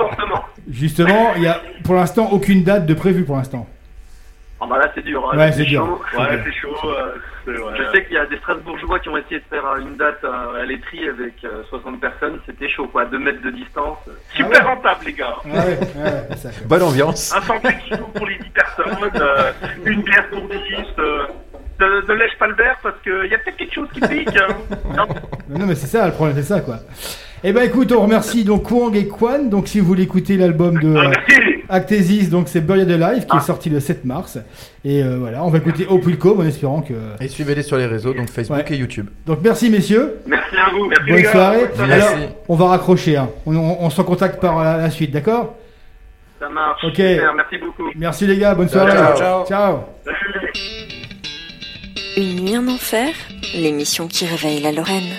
on. Justement, il y a pour l'instant aucune date de prévue pour l'instant. Ah bah là c'est dur. hein, Ouais, c'est dur. chaud. Ouais, c'est chaud. euh, ouais. Je sais qu'il y a des Strasbourgeois qui ont essayé de faire euh, une date à, à l'étrie avec euh, 60 personnes. C'était chaud quoi, 2 mètres de distance. Super rentable, les gars. Ah ouais, ouais, ça, quoi. Bonne ambiance. Un sandwich kilos pour les 10 personnes, euh, une bière pour 10 euh, ne, lèche pas le verre parce qu'il y a peut-être quelque chose qui pique. hein. Non. Mais Non mais c'est ça, le problème c'est ça quoi. Eh ben écoute, on remercie donc Kwang et Kwan. Donc si vous voulez écouter l'album de Ah, euh. Actesis, donc c'est Buried Alive qui est sorti le 7 mars. Et euh, voilà, on va écouter Come en espérant que. Et suivez-les sur les réseaux, donc Facebook Ouais. et YouTube. Donc merci messieurs, Merci à vous. Merci, les bonne gars. soirée. Alors, Merci. on va raccrocher. hein. On, on, on se contacte par la, la suite, d'accord? Ça marche. Ok. Super, merci beaucoup. Merci les gars, bonne Ciao, soirée. ciao. ciao. Une nuit en enfer, l'émission qui réveille la Lorraine.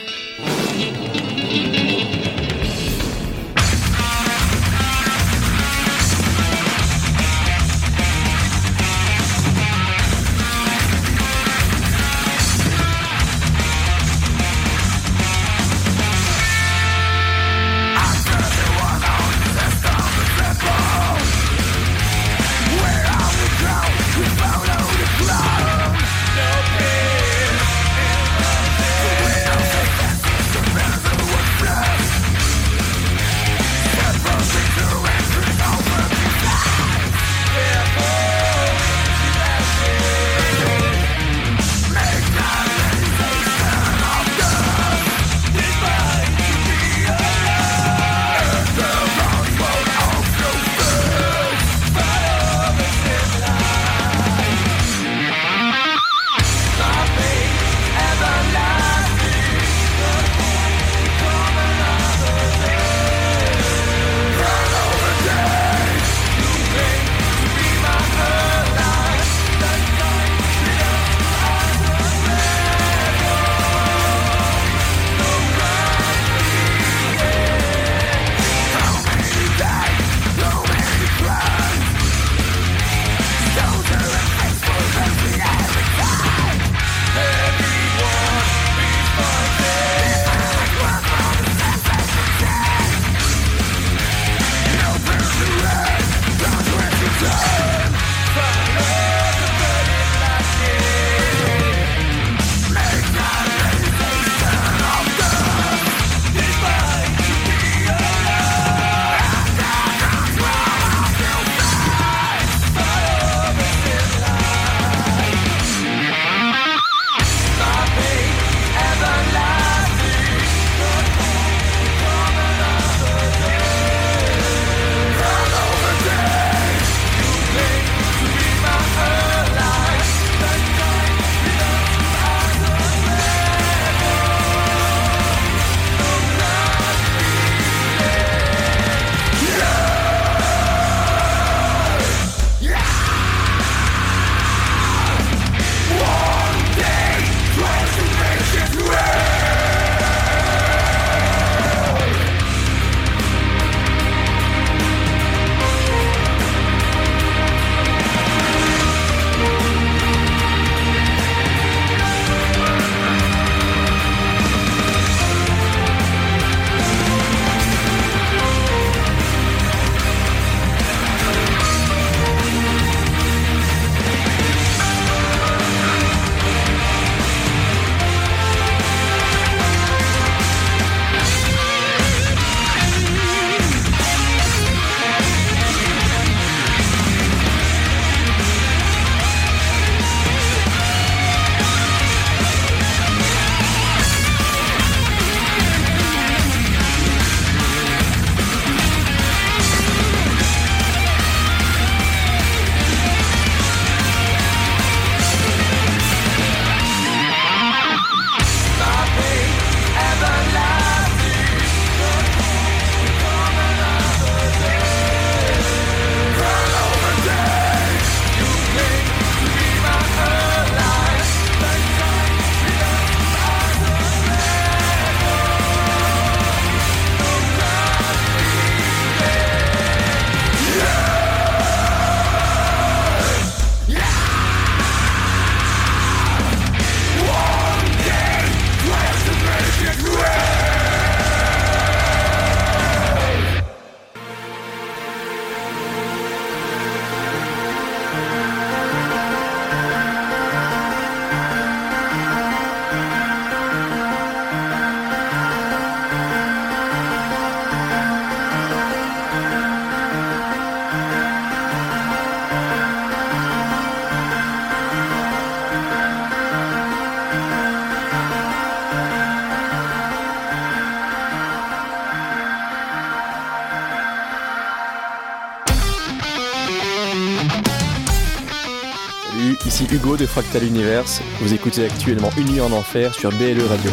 Fractal Universe. Vous écoutez actuellement Une nuit en enfer sur BLE Radio.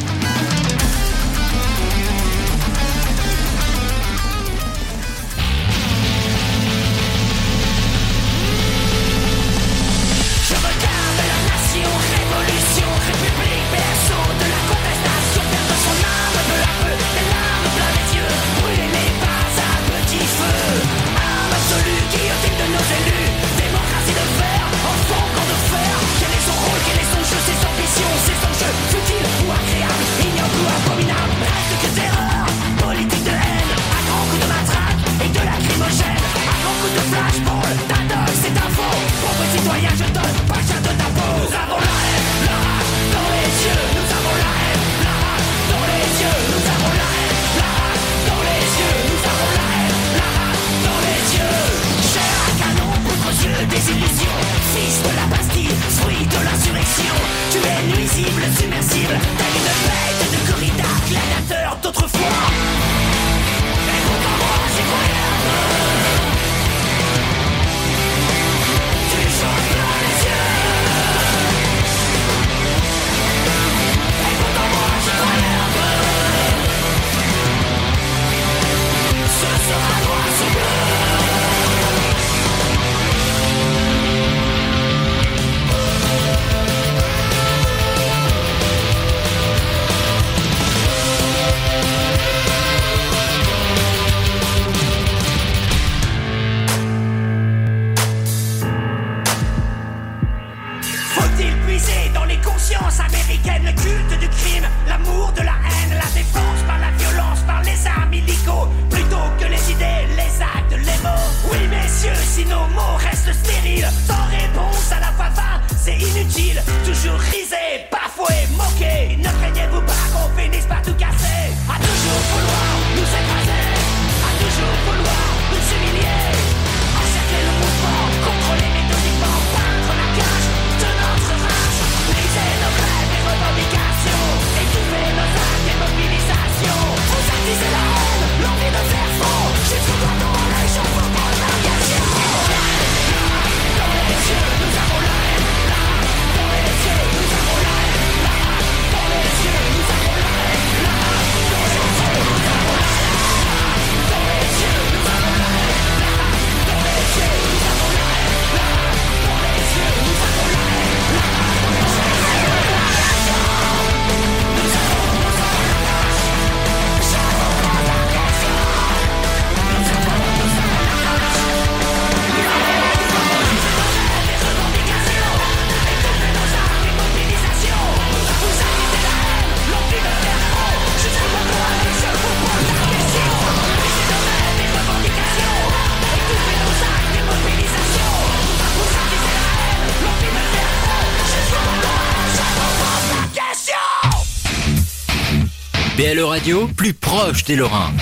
Plus proche des Lorrains.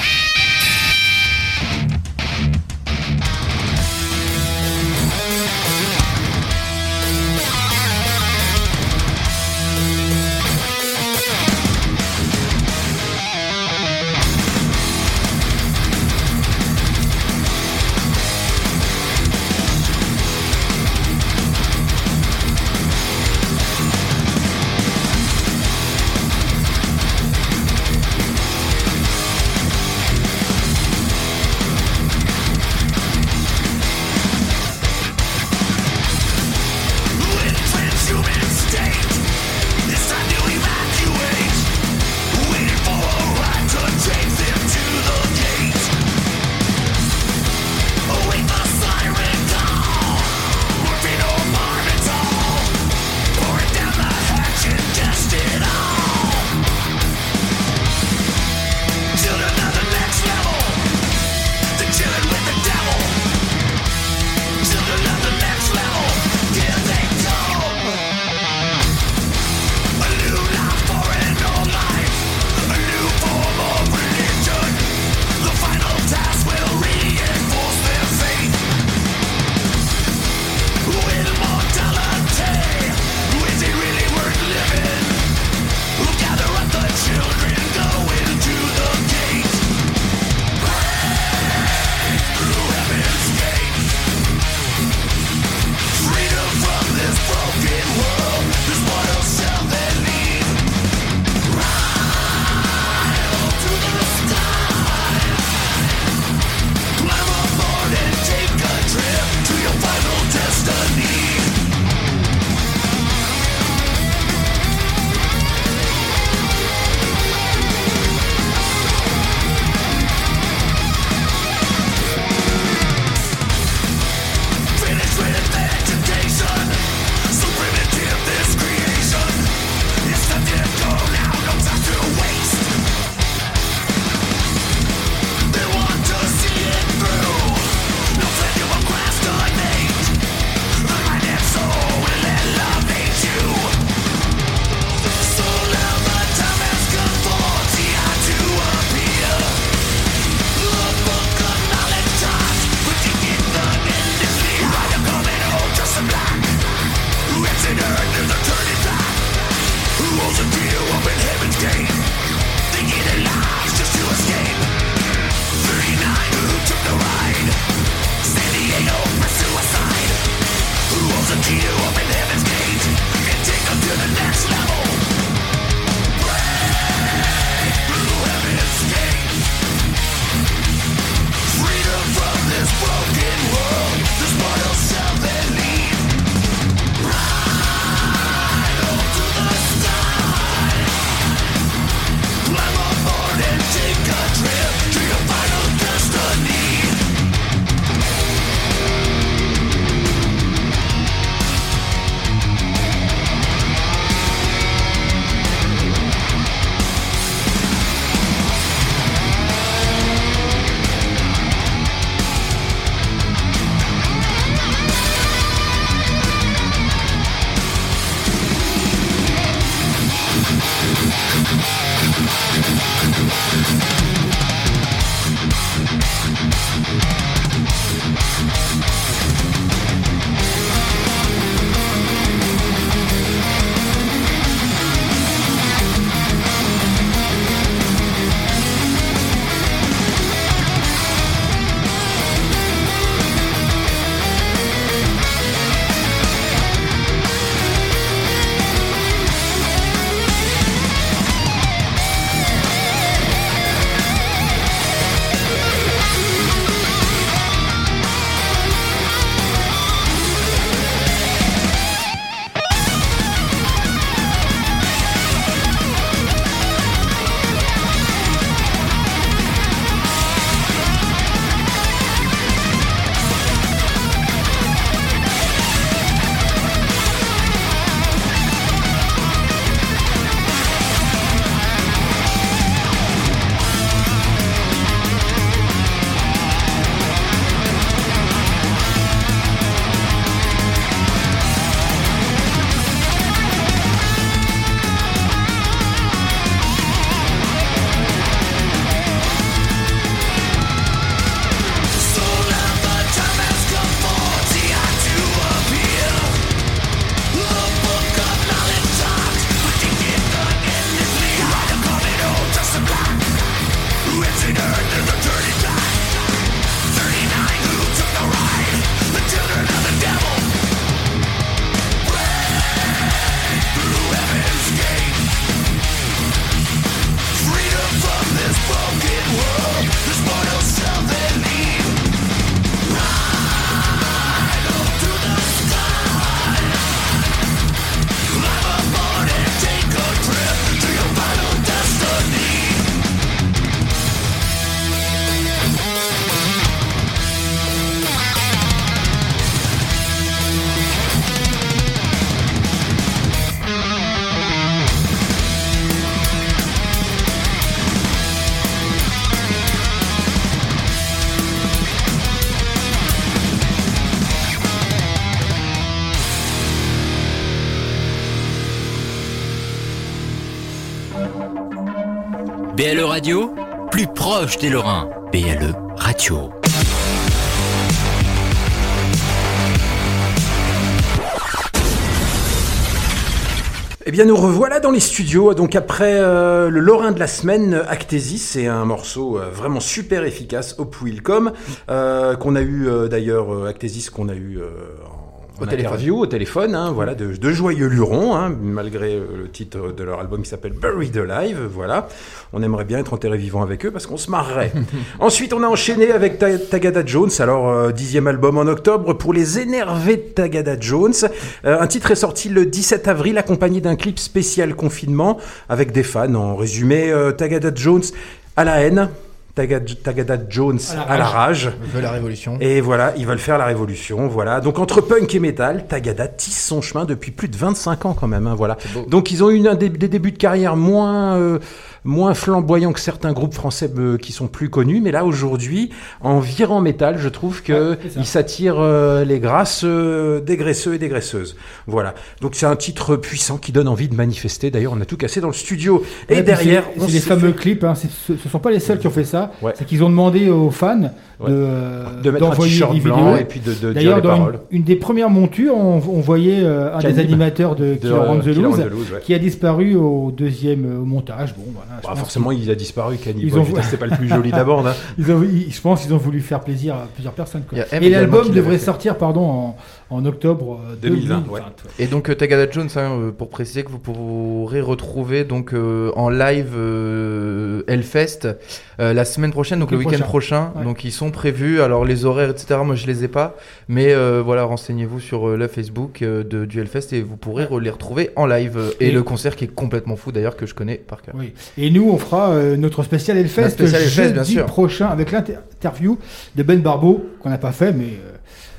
Plus proche des Lorrains. BLE Radio. Eh bien, nous revoilà dans les studios. Donc, après euh, le Lorrain de la semaine, Actesis, c'est un morceau euh, vraiment super efficace, Hope Will Come, euh, qu'on a eu d'ailleurs, Actesis qu'on a eu en Au téléphone. au téléphone, hein, voilà, de, de joyeux lurons, hein, malgré euh, le titre de leur album qui s'appelle Buried Alive, voilà. On aimerait bien être enterré vivant avec eux parce qu'on se marrerait. Ensuite, on a enchaîné avec Ta- Tagada Jones, alors euh, dixième album en octobre pour les énervés de Tagada Jones. Euh, un titre est sorti le 17 avril accompagné d'un clip spécial confinement avec des fans. En résumé, euh, Tagada Jones à la haine. Tagada, Jones À la à la rage. rage. Veut la révolution. Et voilà, ils veulent faire la révolution. Voilà. Donc entre punk et metal, Tagada tisse son chemin depuis plus de 25 ans quand même. hein, voilà. Donc ils ont eu un dé- des débuts de carrière moins euh, moins flamboyants que certains groupes français euh, qui sont plus connus, mais là aujourd'hui, en virant métal, je trouve que ils s'attirent euh, les grâces euh, des graisseux et des graisseuses. Voilà. Donc c'est un titre puissant qui donne envie de manifester. D'ailleurs, on a tout cassé dans le studio. Et Ouais, derrière, on les fameux fait- clips. Hein, ce, ce sont pas les seuls qui ont fait ça. Ouais. C'est qu'ils ont demandé aux fans Ouais. de, De mettre un t-shirt blanc et puis de- de dire D'ailleurs, les dans une, paroles. une des premières montures, on, on voyait un des animateurs de Killer on the Killer on Loose, the ouais. qui a disparu au deuxième au montage. Bon, voilà. Je Bah, forcément, il a disparu, Cannibal. Ils ont- C'était pas le plus joli de la bande. hein. Ils ont- ils- je pense qu'ils ont voulu faire plaisir à plusieurs personnes. quoi. Et l'album devrait sortir pardon, en, en octobre euh, 2020, 2020. ouais. Et donc euh, Tagada Jones, hein, euh, pour préciser que vous pourrez retrouver donc euh, en live euh, Hellfest euh, la semaine prochaine, donc le, Le week-end prochain. prochain. Ouais. Donc ils sont prévus. Alors les horaires, etc. Moi je les ai pas, mais euh, voilà, renseignez-vous sur euh, le Facebook euh, de, du Hellfest et vous pourrez re- les retrouver en live. Et, Et- le concert qui est complètement fou d'ailleurs que je connais par cœur. Oui. Et nous, on fera euh, notre spécial Hellfest Notre spécial Hellfest, jeudi bien sûr. prochain avec l'interview de Ben Barbeau qu'on n'a pas fait, mais euh,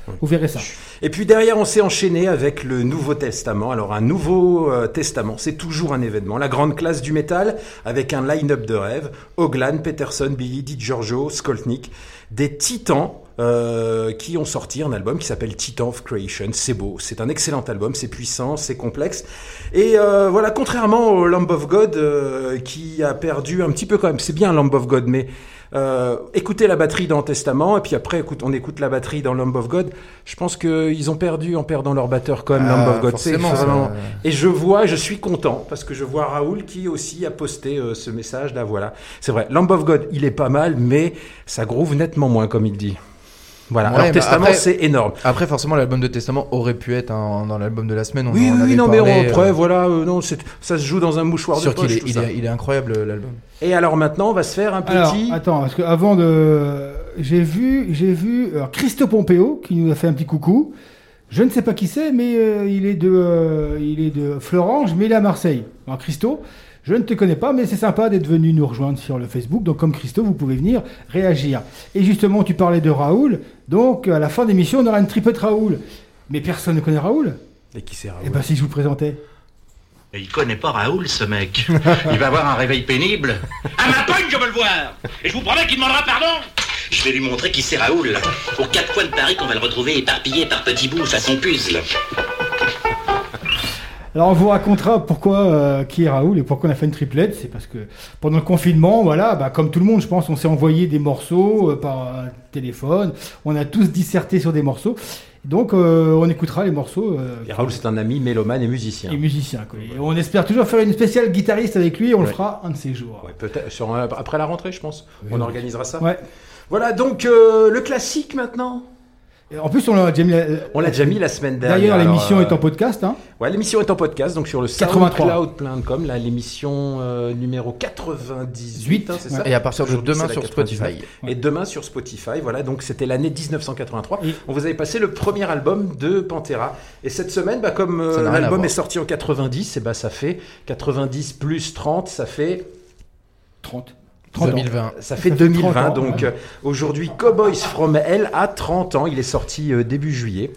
vous verrez ça. Et puis derrière, on s'est enchaîné avec le Nouveau Testament. Alors un Nouveau euh, Testament, c'est toujours un événement. La grande classe du métal, avec un line-up de rêve. Oglan, Peterson, Billy, Di Giorgio, Skolnick. Des titans euh, qui ont sorti un album qui s'appelle Titan of Creation. C'est beau, c'est un excellent album, c'est puissant, c'est complexe. Et euh, voilà, contrairement au Lamb of God, euh, qui a perdu un petit peu quand même. C'est bien Lamb of God, mais... Euh, écoutez la batterie dans Testament et puis après écoute, on écoute la batterie dans Lamb of God. Je pense qu'ils ont perdu en perdant leur batteur comme Ah, Lamb of God. C'est vraiment- Et je vois, je suis content parce que je vois Raoul qui aussi a posté euh, ce message là. Voilà, c'est vrai. Lamb of God, il est pas mal, mais ça groove nettement moins comme il dit. Voilà. Ouais, Alors bah, Testament, c'est énorme. Après, forcément, l'album de Testament aurait pu être un- dans l'album de la semaine. On Oui, en oui, avait non, mais parlé, après, euh, voilà, euh, non, ça se joue dans un mouchoir sûr de poche. qu'il est, tout il ça. est- il est incroyable l'album. Et alors maintenant, on va se faire un petit. Alors, attends, parce que avant de. J'ai vu, j'ai vu alors, Christo Pompeo qui nous a fait un petit coucou. Je ne sais pas qui c'est, mais euh, il, est de, euh, il est de Florange, mais il est à Marseille. Alors, Christo, je ne te connais pas, mais c'est sympa d'être venu nous rejoindre sur le Facebook. Donc, comme Christo, vous pouvez venir réagir. Et justement, tu parlais de Raoul. Donc, à la fin de l'émission, on aura une tripette Raoul. Mais personne ne connaît Raoul. Et qui c'est Raoul Eh ben, si je vous présentais. Mais il connaît pas Raoul, ce mec. Il va avoir un réveil pénible. À ma pogne, je veux le voir. Et je vous promets qu'il demandera pardon. Je vais lui montrer qui c'est Raoul. Aux quatre coins de Paris qu'on va le retrouver éparpillé par petits bouts façon puzzle. Alors on vous racontera pourquoi euh, qui est Raoul et pourquoi on a fait une triplette. C'est parce que pendant le confinement, voilà, bah, comme tout le monde, je pense, on s'est envoyé des morceaux euh, par euh, téléphone. On a tous disserté sur des morceaux. Donc euh, on écoutera les morceaux. euh, Et Raoul, c'est un ami mélomane et musicien. et musicien. quoi. Et on espère toujours faire une spéciale guitariste avec lui et on le fera un de ces jours. Ouais, peut-être après la rentrée, je pense. On organisera ça. Ouais. Voilà, donc euh, le classique maintenant. En plus, on l'a déjà mis. la- On l'a déjà mis la semaine dernière. D'ailleurs, l'émission euh, est en podcast. Hein. Ouais, l'émission est en podcast, donc sur le 83. SoundCloud plein de com, là, l'émission euh, numéro 98, hein, c'est Ouais. ça Et à partir de demain sur 99. Spotify. Et demain sur Spotify, voilà, donc c'était l'année 1983. On vous avait passé le premier album de Pantera. Et cette semaine, bah, comme euh, l'album est sorti en 90, et bah, ça fait 90 plus 30, ça fait 30. 30 2020. Ça fait Ça fait 2020, 30 ans, donc ouais. euh, aujourd'hui Cowboys from Hell a 30 ans, il est sorti euh, début juillet.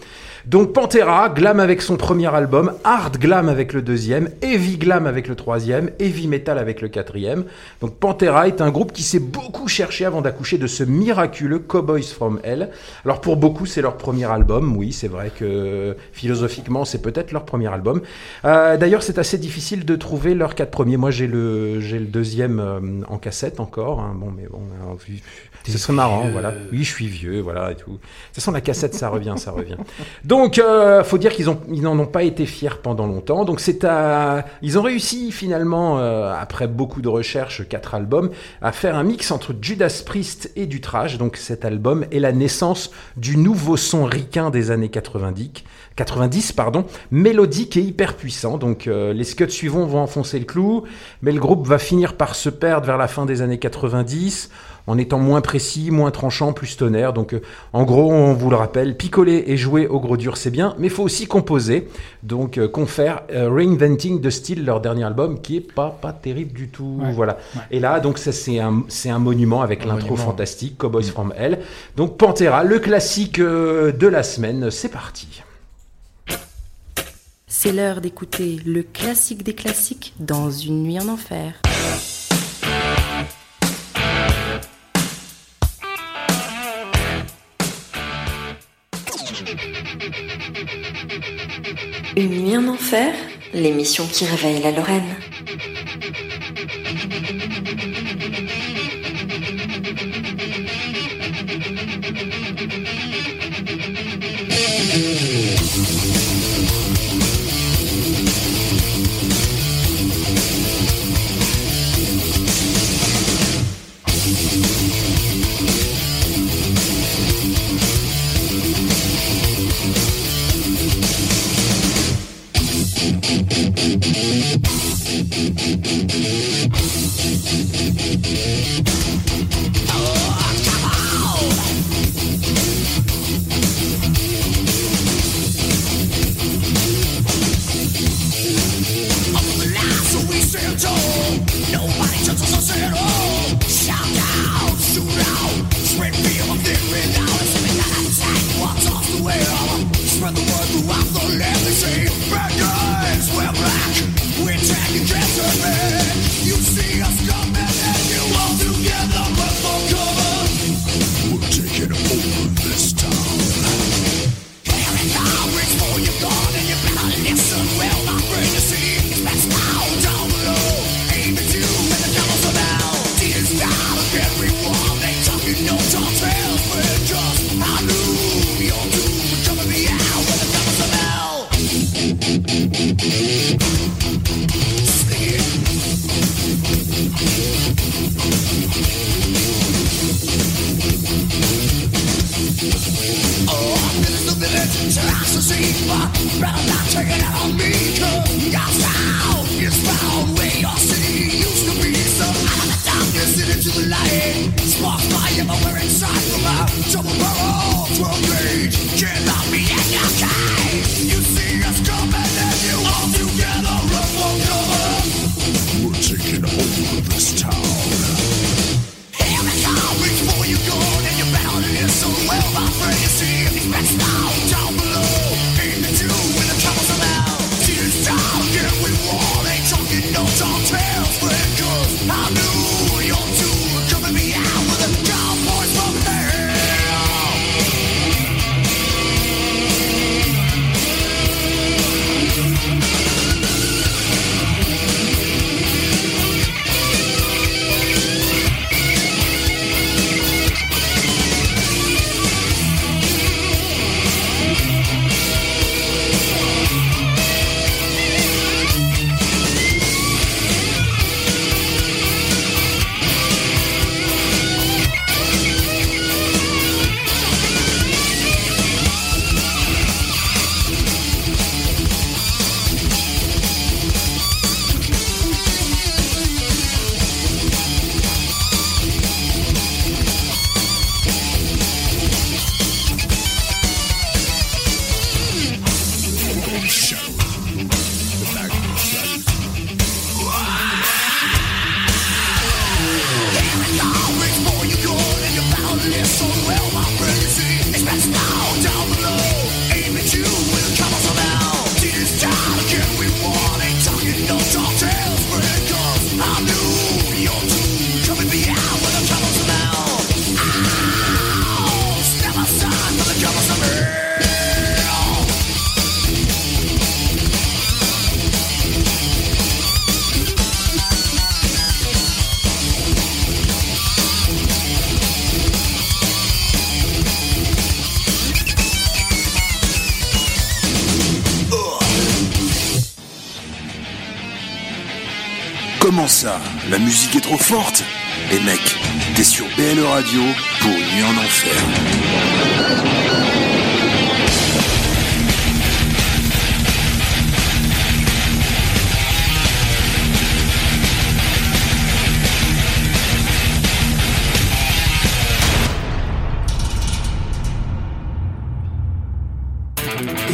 Donc Pantera, glam avec son premier album, hard glam avec le deuxième, heavy glam avec le troisième, heavy metal avec le quatrième. Donc Pantera est un groupe qui s'est beaucoup cherché avant d'accoucher de ce miraculeux Cowboys from Hell. Alors pour beaucoup c'est leur premier album, oui c'est vrai que philosophiquement c'est peut-être leur premier album. Euh, D'ailleurs c'est assez difficile de trouver leurs quatre premiers. Moi j'ai le deuxième euh, en cassette, en encore. hein. Bon, mais bon, euh, ce serait marrant, voilà. Oui, je suis vieux, voilà et tout. De toute façon, la cassette, ça revient, ça revient. Donc, euh, faut dire qu'ils ont, ils n'en ont pas été fiers pendant longtemps. Donc, c'est à, ils ont réussi finalement, euh, après beaucoup de recherches, quatre albums, à faire un mix entre Judas Priest et du trash. Donc, cet album est la naissance du nouveau son ricain des années 90. 90 pardon, mélodique et hyper puissant. Donc euh, les scuds suivants vont enfoncer le clou, mais le groupe va finir par se perdre vers la fin des années 90 en étant moins précis, moins tranchant, plus tonnerre. Donc euh, en gros, on vous le rappelle, picoler et jouer au gros dur, c'est bien, mais il faut aussi composer. Donc euh, confère euh, Reinventing the Steel, leur dernier album, qui est pas pas terrible du tout. Ouais. Voilà. Et là, donc ça c'est un c'est un monument avec Un l'intro monument. fantastique, Cowboys from Hell. Donc Pantera, le classique euh, de la semaine, c'est parti. C'est l'heure d'écouter le classique des classiques dans une nuit en enfer. Une nuit en enfer, l'émission qui réveille la Lorraine. La musique est trop forte. Et mec, t'es sur BLE Radio pour une en enfer.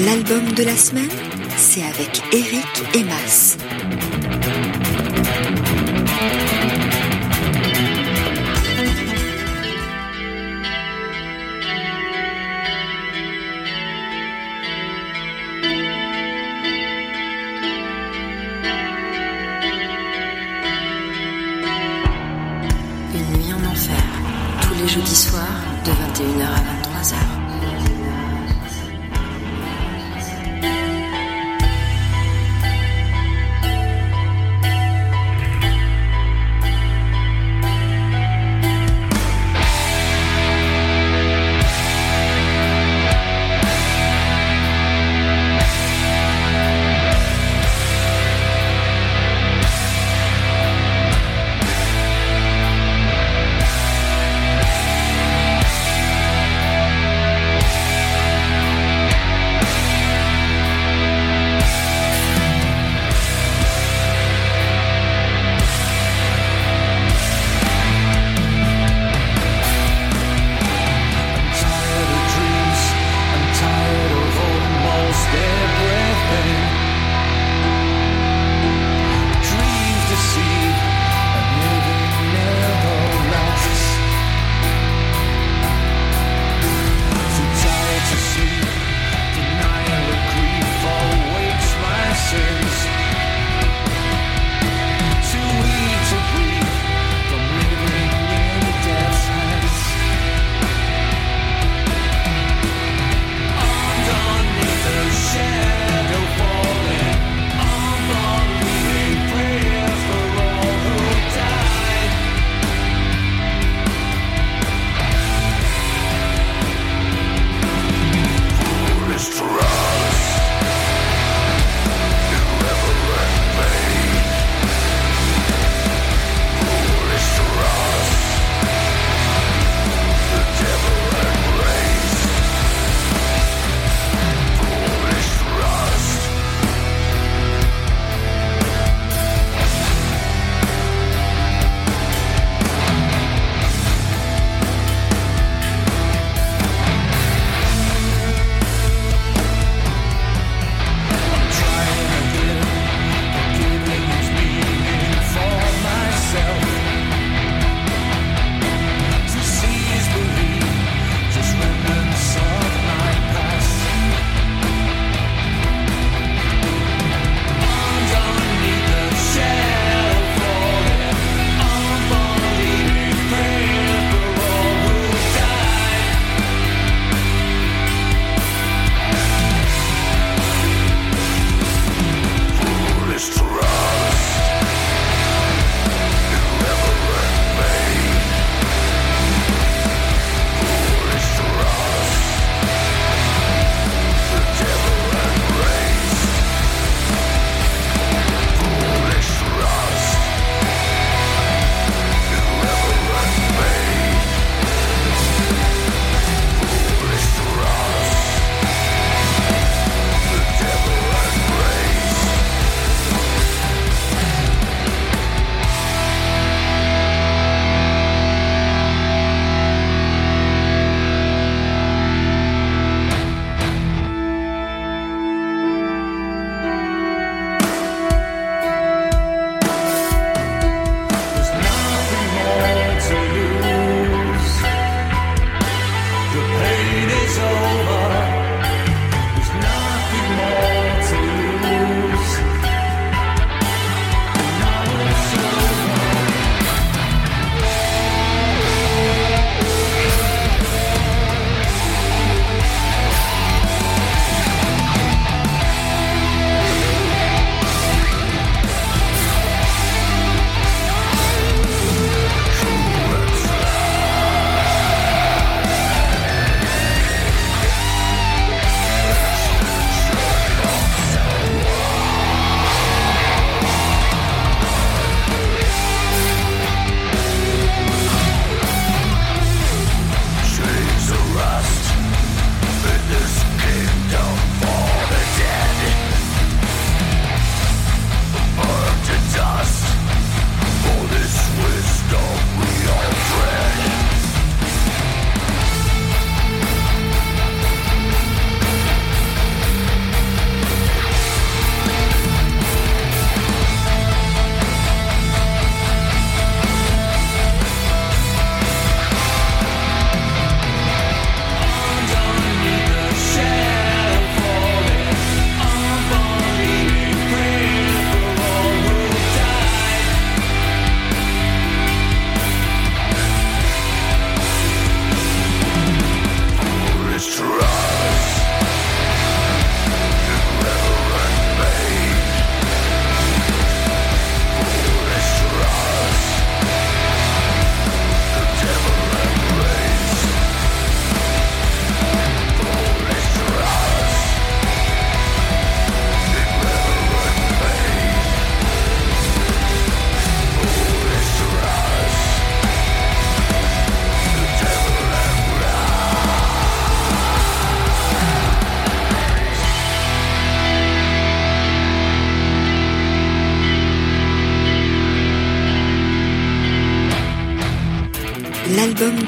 L'album de la semaine, c'est avec Eric et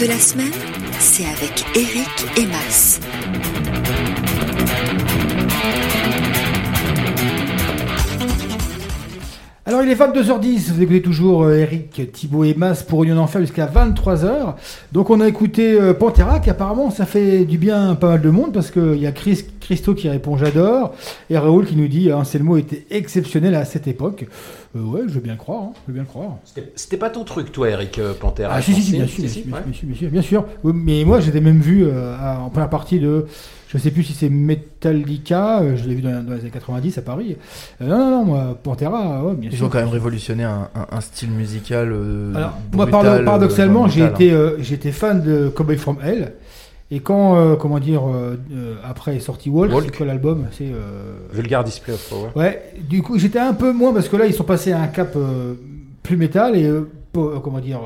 de la semaine, 22h10, vous écoutez toujours euh, Eric, Thibaut et Mas pour Union Enfer jusqu'à 23h. Donc on a écouté euh, Pantera qui apparemment ça fait du bien à pas mal de monde parce qu'il y a Chris, Christo qui répond j'adore et Raoul qui nous dit hein, Anselmo était exceptionnel à cette époque. Euh, ouais, je veux bien le croire, hein, je veux bien le croire. C'était- pas ton truc, toi, Eric Pantera Ah si, si, bien sûr, bien si, sûr, ouais. bien sûr, bien sûr, bien sûr. Oui, mais moi, j'étais même vu euh, en première partie de, je sais plus si c'est Metallica, euh, je l'ai vu dans, dans les années 90 à Paris. Euh, non, non, non, moi, Pantera, ouais, bien Ils sûr. ont quand même révolutionné un, un- un style musical. euh, Alors, moi, brutal, paradoxalement, j'ai été, hein. euh, j'étais fan de Cowboy From Hell. Et quand, euh, comment dire, euh, euh, après est sorti Walk, c'est quoi l'album C'est euh, Vulgar Display of Power. Ouais, du coup, j'étais un peu moins parce que là, ils sont passés à un cap euh, plus métal et comment dire,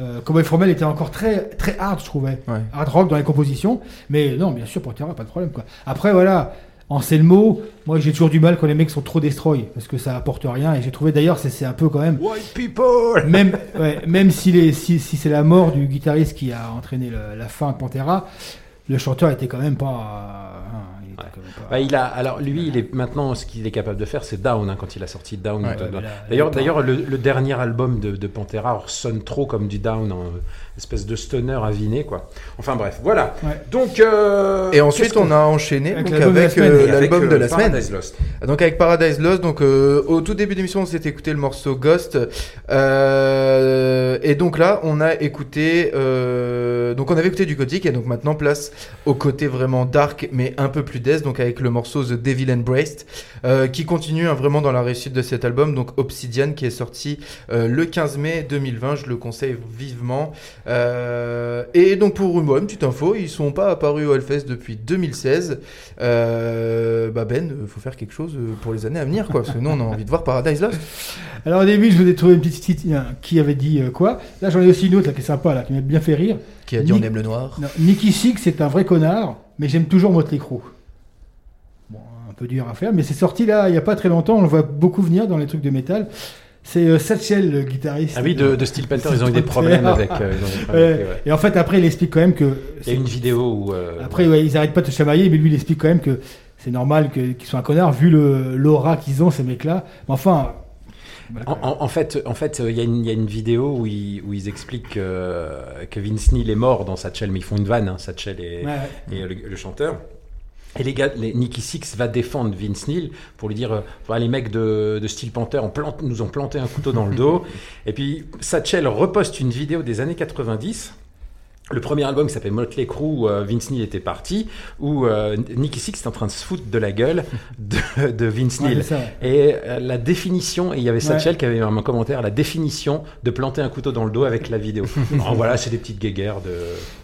euh, Cowboy From Hell était encore très très hard, je trouvais, hard rock dans les compositions. Mais non, bien sûr, Pantera, pas de problème quoi. Après, voilà. Anselmo, moi j'ai toujours du mal quand les mecs sont trop destroy parce que ça apporte rien et j'ai trouvé d'ailleurs c'est c'est un peu quand même White people même ouais, même si, les- si, si c'est la mort du guitariste qui a entraîné le- la fin de Pantera, le chanteur était quand même pas. euh, était pas- Bah, il a, alors lui, il est maintenant ce qu'il est capable de faire, c'est Down hein, quand il a sorti Down. Ouais, D'ailleurs, d'ailleurs, le, le dernier album de, de Pantera sonne trop comme du Down, en espèce de stoner aviné, quoi. Enfin bref, voilà. Ouais. Donc. euh, Et ensuite, on a enchaîné Avec l'album de la avec semaine. euh, euh, de la semaine. Paradise Lost. Donc avec Paradise Lost, donc euh, au tout début de l'émission, on s'était écouté le morceau Ghost. Euh, et donc là, on a écouté, euh, donc on avait écouté du gothique et donc maintenant place au côté vraiment dark, mais un peu plus death, donc avec le morceau The Devil Embraced, euh, qui continue hein, vraiment dans la réussite de cet album, donc Obsidian, qui est sorti euh, le 15 mai 2020. Je le conseille vivement. Euh, et donc pour une petite info, ils sont pas apparus au Hellfest depuis 2016. Euh, bah Ben, euh, faut faire quelque chose euh, pour les années à venir, quoi, parce que nous on a envie de voir Paradise Lost. Alors au début, je vous ai trouvé une petite cite qui avait dit quoi. Là, j'en ai aussi une autre là, qui est sympa, là, qui m'a bien fait rire. Qui a dit, on aime le noir. Non, Nicky Six, c'est un vrai connard, mais j'aime toujours Motley Crue. Bon, un peu dur à faire, mais c'est sorti là il y a pas très longtemps. On le voit beaucoup venir dans les trucs de métal. C'est euh, Satchel, le guitariste. Ah oui, de- de Steel Panther, ils ont eu des problèmes avec, euh, ils ont eu des problèmes Ouais. avec, ouais. Et en fait, après, il explique quand même que. Il y a une vidéo où. euh, Après, ouais, ils arrêtent pas de se chamailler, mais lui, il explique quand même que c'est normal qu'ils soient un connard, vu l'aura qu'ils ont, ces mecs-là. Mais enfin. En, en- en fait, en fait, euh, il y, a une- il y a une vidéo où ils, où ils expliquent que Vince Neil est mort dans Satchel, mais ils font une vanne, hein, Satchel et, Ouais, et le, le chanteur. Et les gars, les, Nicky Six va défendre Vince Neil pour lui dire euh, Voilà, les mecs de, de Steel Panther plante- nous ont planté un couteau dans le dos. et puis Satchel reposte une vidéo des années 90. Le premier album qui s'appelait Motley Crue, où euh, Vince Neil était parti, où euh, Nicky Six est en train de se foutre de la guelle de, de Vince Neil. ouais. Et euh, la définition, et il y avait Satchel Ouais. qui avait un commentaire, la définition de planter un couteau dans le dos avec la vidéo. Alors voilà, c'est des petites guéguerres de...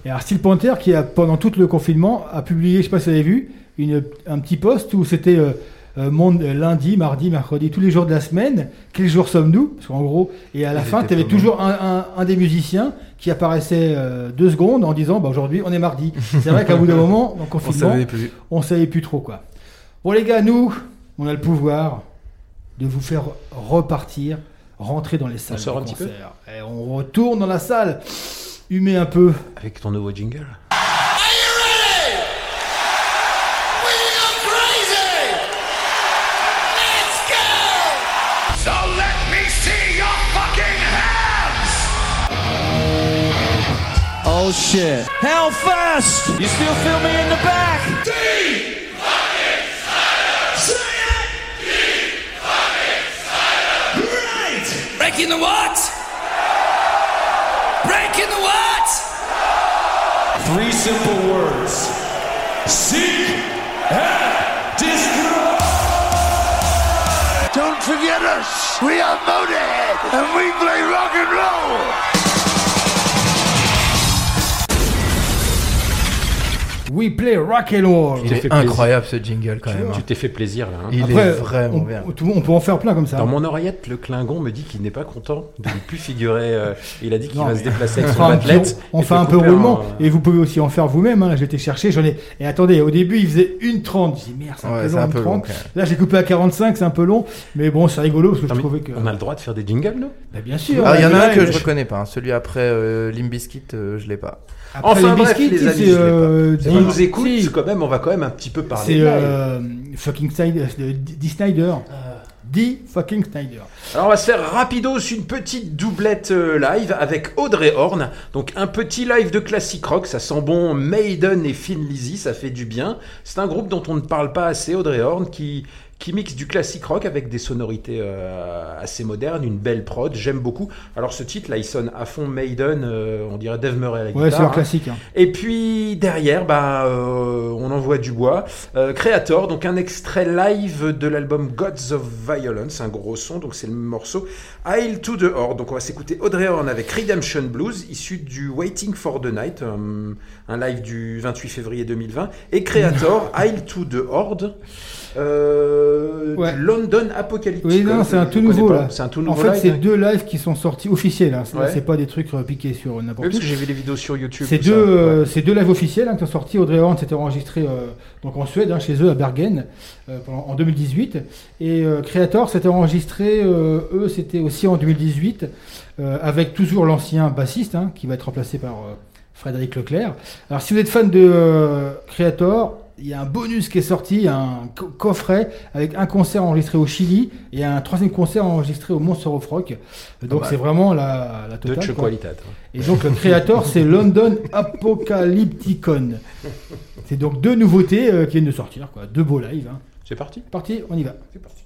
Et alors, Steel Panther, qui a, pendant tout le confinement, a publié, je sais pas si vous avez vu, une, un petit post où c'était euh, euh, euh, lundi, mardi, mercredi, tous les jours de la semaine. Quel jour sommes-nous? Parce qu'en gros, et à la Ils fin, tu avais toujours un, un- un des musiciens qui apparaissait euh, deux secondes en disant bah, aujourd'hui, on est mardi. C'est vrai qu'à bout d'un moment, dans le confinement, savait plus. on savait plus trop quoi. Bon, les gars, nous, on a le pouvoir de vous faire repartir, rentrer dans les salles. sort de un petit peu? concert. Et on retourne dans la salle, humer un peu. Avec ton nouveau jingle Oh shit. Hellfest! You still feel me in the back? D Fire Infire. Say it! D high inside! Breaking the what? Breaking the what? Three simple words. Seek and destroy! Don't forget us! We are Motorhead, and we play rock and roll! We play rock and roll. Il est incroyable ce jingle quand même. Tu t'es fait plaisir là. hein. Il Après, est vraiment on, bien. on peut en faire plein comme ça. Dans mon oreillette, le Klingon me dit qu'il n'est pas content de ne plus figurer. euh, il a dit qu'il Non, va mais se déplacer avec son athlète. On fait un peu roulement. un- Et vous pouvez aussi en faire vous-même. Hein. J'ai été chercher. J'en ai. Et attendez, au début, il faisait une 30. J'ai dit merde, c'est un Ouais, peu long, un peu long, 30. quand même. Là, j'ai coupé à 45. C'est un peu long. Mais bon, c'est rigolo parce que Non, je trouvais que. On a le droit de faire des jingles, nous Bah, bien sûr. Alors, il y en a un que je reconnais pas. hein. Celui après euh, Limbiskit, euh, je l'ai pas. Après, Enfin bref, biscuits, les amis, euh, on nous écoute, si. quand même, on va quand même un petit peu parler. C'est euh, fucking Snyder, de D. Snyder. D. fucking Snyder. Alors on va se faire rapidos une petite doublette euh, live avec Audrey Horn. Donc un petit live de classique rock, ça sent bon Maiden et Finn Lizzy, ça fait du bien. C'est un groupe dont on ne parle pas assez, Audrey Horn, qui, qui mixe du classique rock avec des sonorités euh, assez modernes, une belle prod, j'aime beaucoup. Alors ce titre là, il sonne à fond Maiden, euh, on dirait Dave Murray à la Ouais, c'est leur hein. classique. hein. Et puis derrière, bah, euh, on envoie du bois. Euh, Creator, donc un extrait live de l'album Gods of Violence, un gros son, donc c'est le morceau Hail to the Horde. Donc on va s'écouter Audrey Horn avec Redemption Blues, issu du Waiting for the Night, euh, un live du 28 février 2020. Et Creator, Hail to the Horde. Euh, Ouais. du London Apocalyptic. Oui, non, c'est un tout nouveau là. C'est un tout En fait, c'est hein. deux lives qui sont sortis officiels. Hein. C'est Ouais. c'est pas des trucs euh, piqués sur n'importe Oui, où. parce que j'ai vu les vidéos sur YouTube. C'est deux, euh, Ouais. lives officiels hein, qui sont sortis. Audrey Horn s'était enregistré euh, donc en Suède, hein, chez eux à Bergen, euh, pendant- en 2018. Et euh, Creator s'était enregistré, euh, eux, c'était aussi en 2018, euh, avec toujours l'ancien bassiste qui va être remplacé par euh, Frédéric Leclerc. Alors, si vous êtes fan de euh, Creator, il y a un bonus qui est sorti, un co- coffret avec un concert enregistré au Chili et un troisième concert enregistré au Monster of Rock. Donc, bah, c'est vraiment la, la totale. Deutsche quoi. Qualität. Et donc le créateur, c'est London Apocalypticon. C'est donc deux nouveautés euh, qui viennent de sortir, quoi. deux beaux lives. hein. C'est parti Parti, on y va. C'est parti.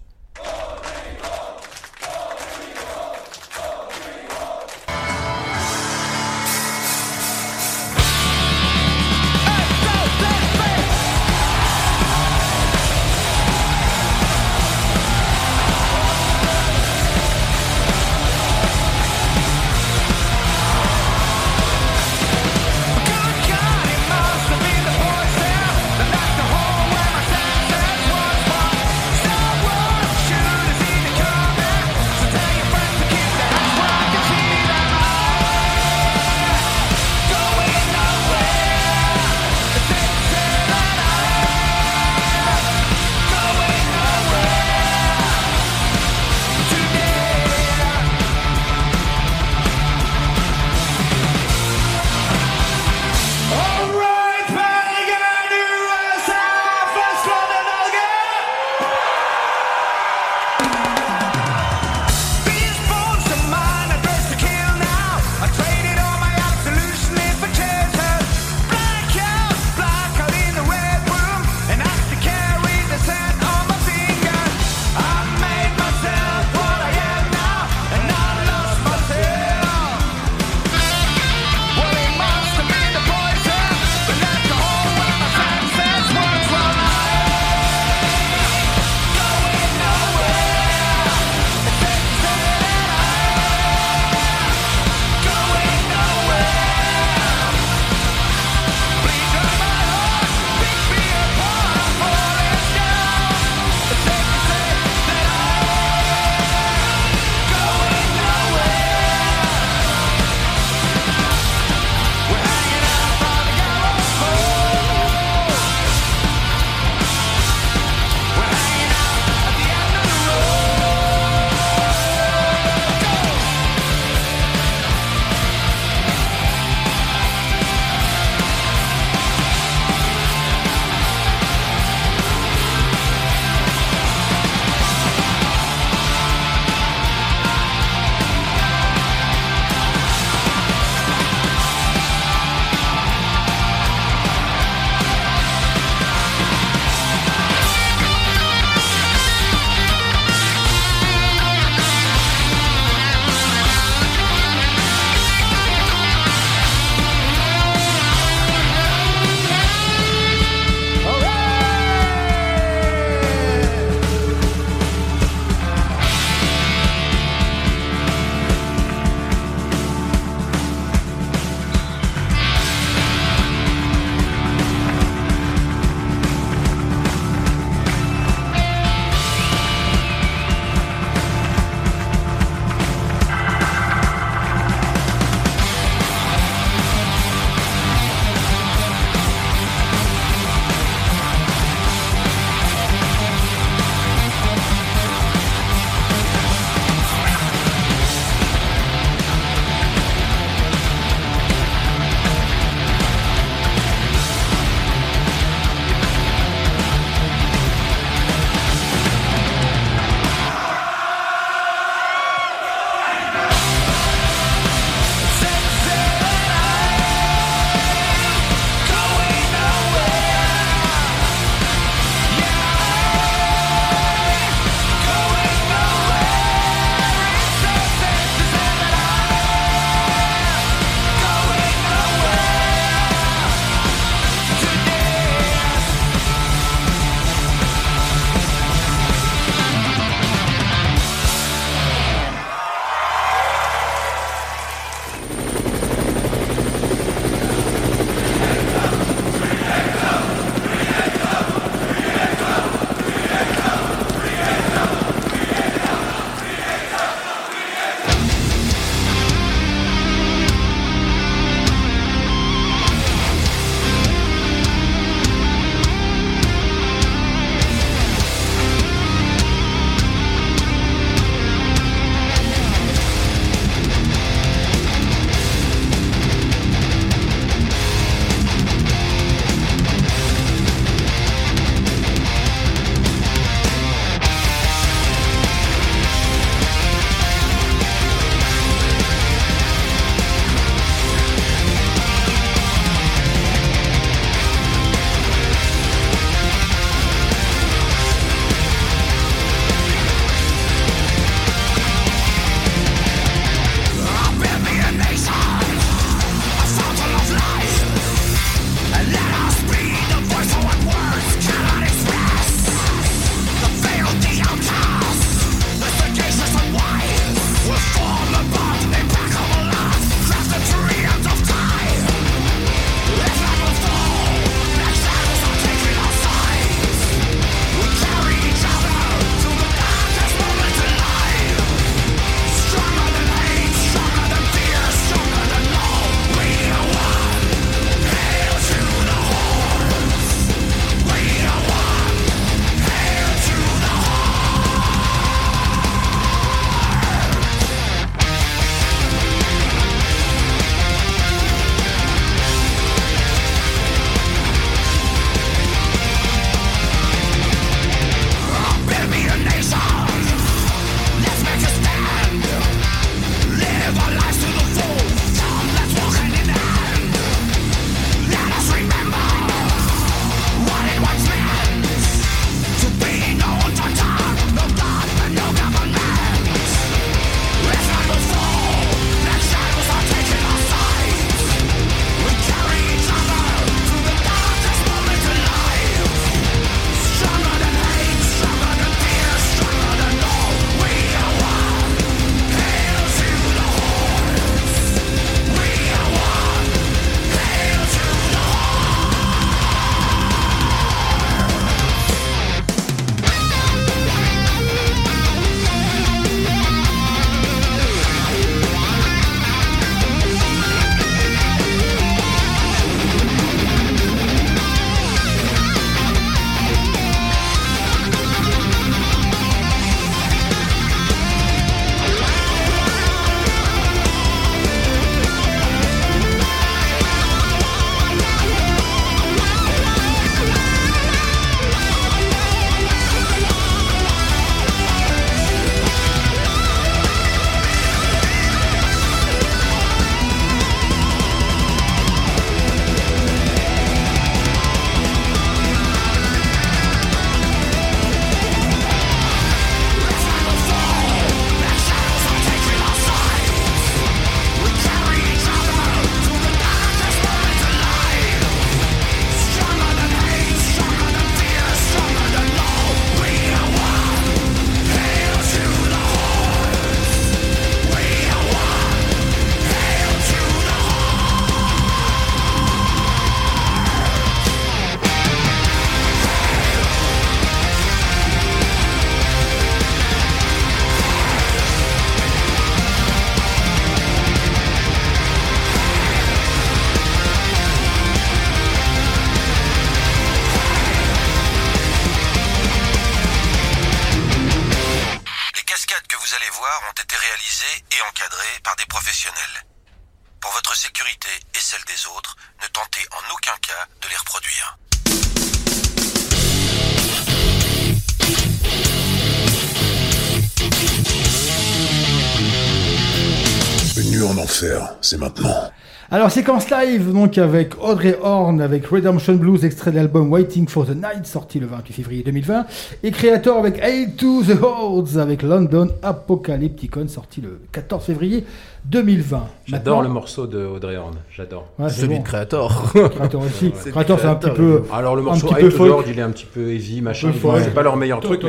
Alors, séquence live, donc, avec Audrey Horn, avec Redemption Blues, extrait de l'album Waiting for the Night, sorti le 28 février 2020, et Creator avec Hail to the Hordes, avec London Apocalypticon, sorti le 14 février 2020. J'adore le morceau de Audrey Horn, j'adore. Ouais, c'est Celui bon. de Creator. Creator aussi. C'est Creator, c'est un petit peu. Alors le un morceau peu to the folk. Horde, il est un petit peu heavy, machin. C'est pas leur meilleur truc.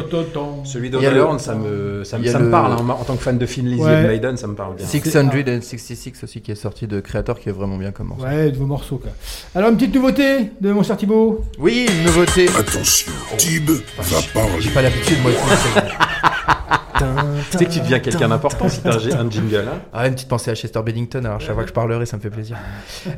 Celui d'Audrey Horn, ça me, ça me, parle. hein. En tant que fan de Ouais. et de Maiden, ça me parle bien. 666 aussi qui est sorti de Creator qui est vraiment bien comme morceau. Ouais, de vos morceaux, quoi. Alors, une petite nouveauté de mon cher Thibaut? Oui, une nouveauté. Attention, Tib va parler. J'ai pas l'habitude, moi. Tu sais que tu deviens quelqu'un d'important si t'as un, un jingle. Hein? Ah, une petite pensée à Chester Bennington, alors chaque fois que je parlerai, ça me fait plaisir.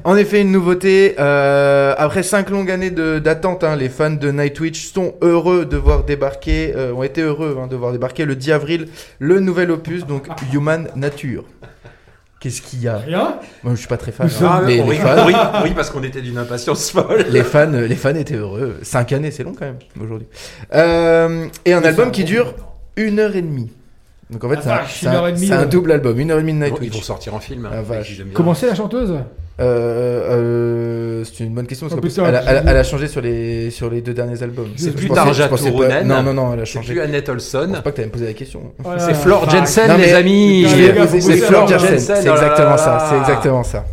En effet, une nouveauté. euh, après cinq longues années de- d'attente, hein, les fans de Nightwish sont heureux de voir débarquer, euh, ont été heureux hein, de voir débarquer le 10 avril le nouvel opus, donc Human Nature. Qu'est-ce qu'il y a Rien Moi, je suis pas très fan. Ah, hein, on les rit- fans, on rit- on rit parce qu'on était d'une impatience folle. les fans, les fans étaient heureux. Cinq années, c'est long quand même aujourd'hui. Euh, et un album qui dure une heure et demie. Donc en fait, Ah, c'est un- double album, une heure et demie de Nightwish. Ils vont sortir en film. hein, Ah, c'est la chanteuse? Euh, euh, c'est une bonne question parce Oh, putain, plus, elle, a, elle changé sur les, sur les deux derniers albums. C'est Je plus Tarja je Turunen. Non, non, non, elle a C'est changé. plus Annette Je Olson. pense pas que t'allais me poser la question. Voilà. C'est Flor Ah, Jensen, Non, les mais- amis. C'est les gars, faut c'est bosser Flor alors, Jensen, c'est oh exactement là ça, c'est exactement ça.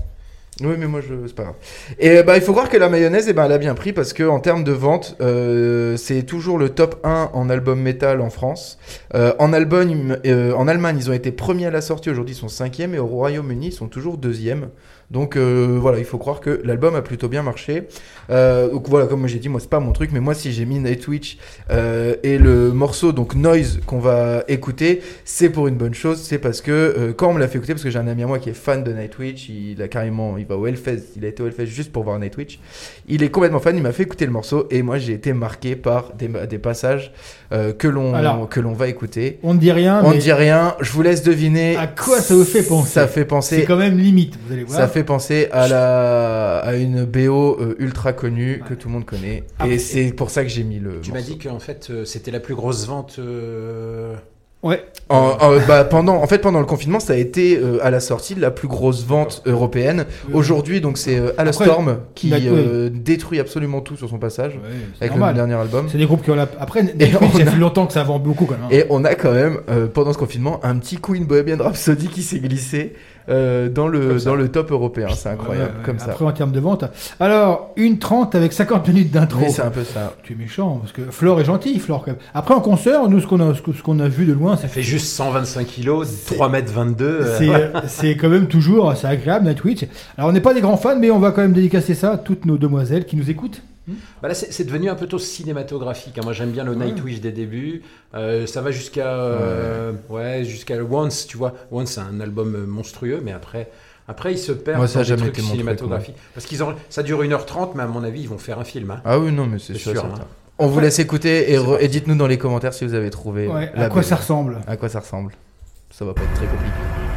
Oui, mais moi, je... c'est pas grave. Et bah, il faut croire que la mayonnaise, eh ben, elle a bien pris parce que en termes de vente, euh, c'est toujours le top 1 en album métal en France. Euh, en, album, euh, en Allemagne, ils ont été premiers à la sortie, aujourd'hui ils sont cinquième, et au Royaume-Uni, ils sont toujours deuxième. Donc euh, voilà, il faut croire que l'album a plutôt bien marché. Euh, donc voilà, comme j'ai dit, moi c'est pas mon truc, mais moi si j'ai mis Nightwish euh, et le morceau donc Noise qu'on va écouter, c'est pour une bonne chose. C'est parce que euh, quand on me l'a fait écouter, parce que j'ai un ami à moi qui est fan de Nightwish, il a carrément, il va au Hellfest, il a été au Hellfest juste pour voir Nightwish. Il est complètement fan, il m'a fait écouter le morceau et moi j'ai été marqué par des, des passages euh, que l'on que l'on va écouter. On ne dit rien, On mais ne dit rien, je vous laisse deviner. à quoi ça vous fait penser? Ça fait penser C'est quand même limite, vous allez voir. ça fait penser à la à une BO euh, ultra connue que tout le monde connaît Après- et c'est pour ça que j'ai mis le. Tu m'as dit qu'en fait euh, c'était la plus grosse vente. euh, Ouais. En, en- bah, pendant en fait pendant le confinement ça a été euh, à la sortie la plus grosse vente européenne. Aujourd'hui donc c'est euh, Après, Alastorm qui d'accord, euh, détruit absolument tout sur son passage avec le normal. dernier album. C'est des groupes qui ont la. Après, Et Netflix, on ça a- fait longtemps que ça vend beaucoup quand même. hein. Et on a quand même euh, pendant ce confinement un petit Queen Bohemian Rhapsody qui s'est glissé euh, dans le dans le top européen. C'est incroyable Ouais, ouais, comme ça. Après, en termes de vente. Alors, une 30 avec 50 minutes d'intro. Oui, c'est un peu ça. Tu es méchant, parce que Flore est gentil, Flore, quand même. Après, en concert, nous, ce qu'on a, ce qu'on a vu de loin, Ça c'est fait juste 125 kilos, 3 mètres 22. euh, c'est, c'est quand même toujours assez agréable, Nightwish. Alors, on n'est pas des grands fans, mais on va quand même dédicacer ça à toutes nos demoiselles qui nous écoutent. Bah là, c'est devenu un peu trop cinématographique. hein. Moi, j'aime bien le Nightwish des débuts. Euh, ça va jusqu'à euh, ouais. jusqu'à Once, tu vois. Once, c'est un album euh, monstrueux, mais après, après, ils se perdent Moi, ça a dans des jamais trucs été mon truc, cinématographiques. Parce qu'ils ont, ça dure 1h30, mais à mon avis, ils vont faire un film. hein. Ah oui non mais c'est sûr. hein. On vous laisse écouter et, dites-nous dans les commentaires si vous avez trouvé. Ouais, à quoi ça ressemble À quoi ça ressemble Ça va pas être très compliqué.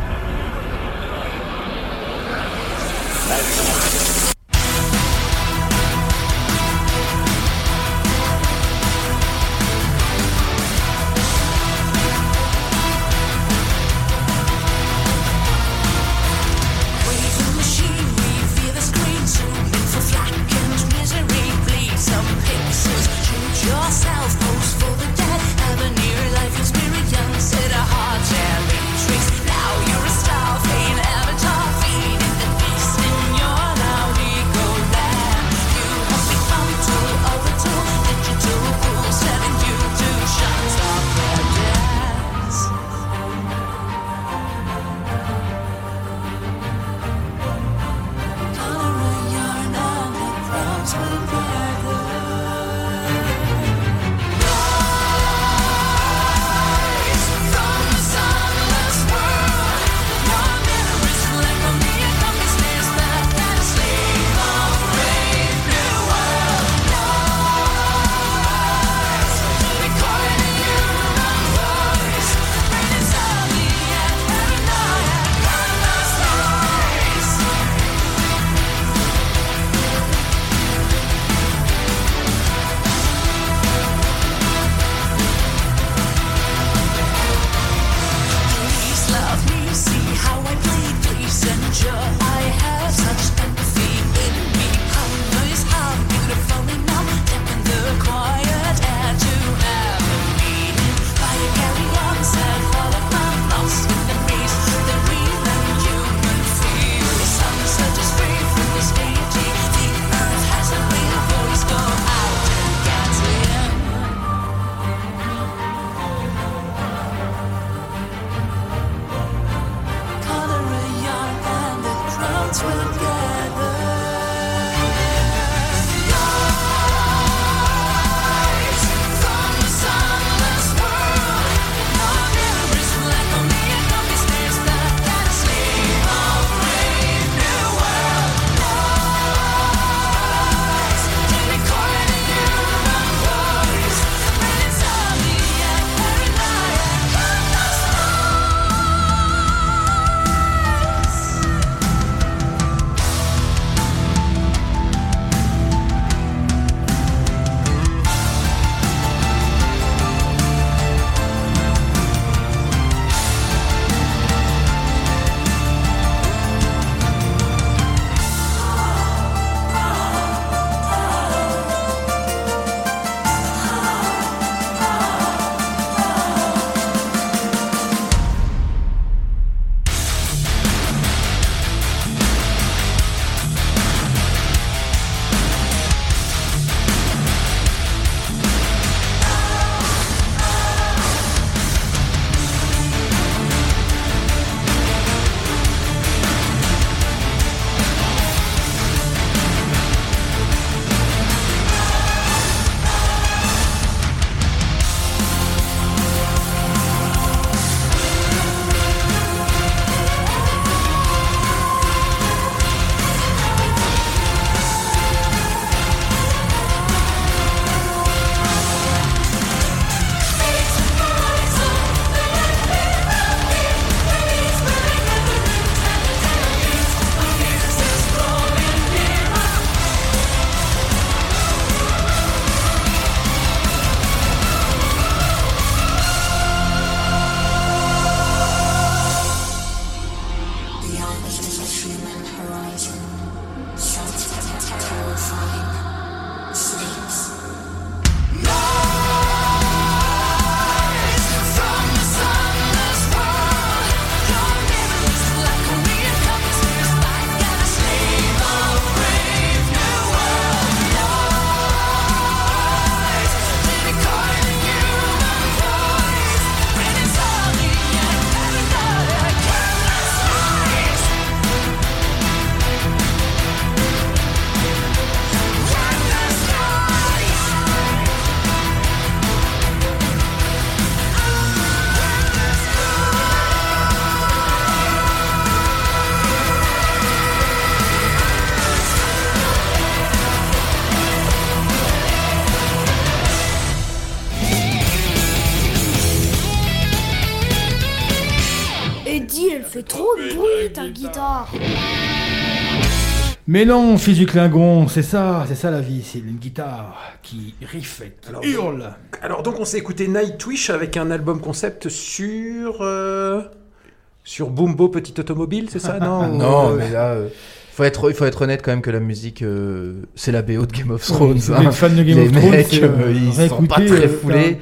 Mais non, fils du Klingon, c'est ça, c'est ça la vie, c'est une guitare qui riff et qui hurle. Alors donc on s'est écouté Nightwish avec un album concept sur euh, sur Boombo Petite Automobile, c'est ça? Non, non, euh, mais là, euh, faut être, il faut être honnête quand même que la musique, euh, c'est la BO de Game of Oui, Thrones. vous hein. fan de Game Les of Thrones, mecs, euh, euh, ils sont pas très euh, foulés.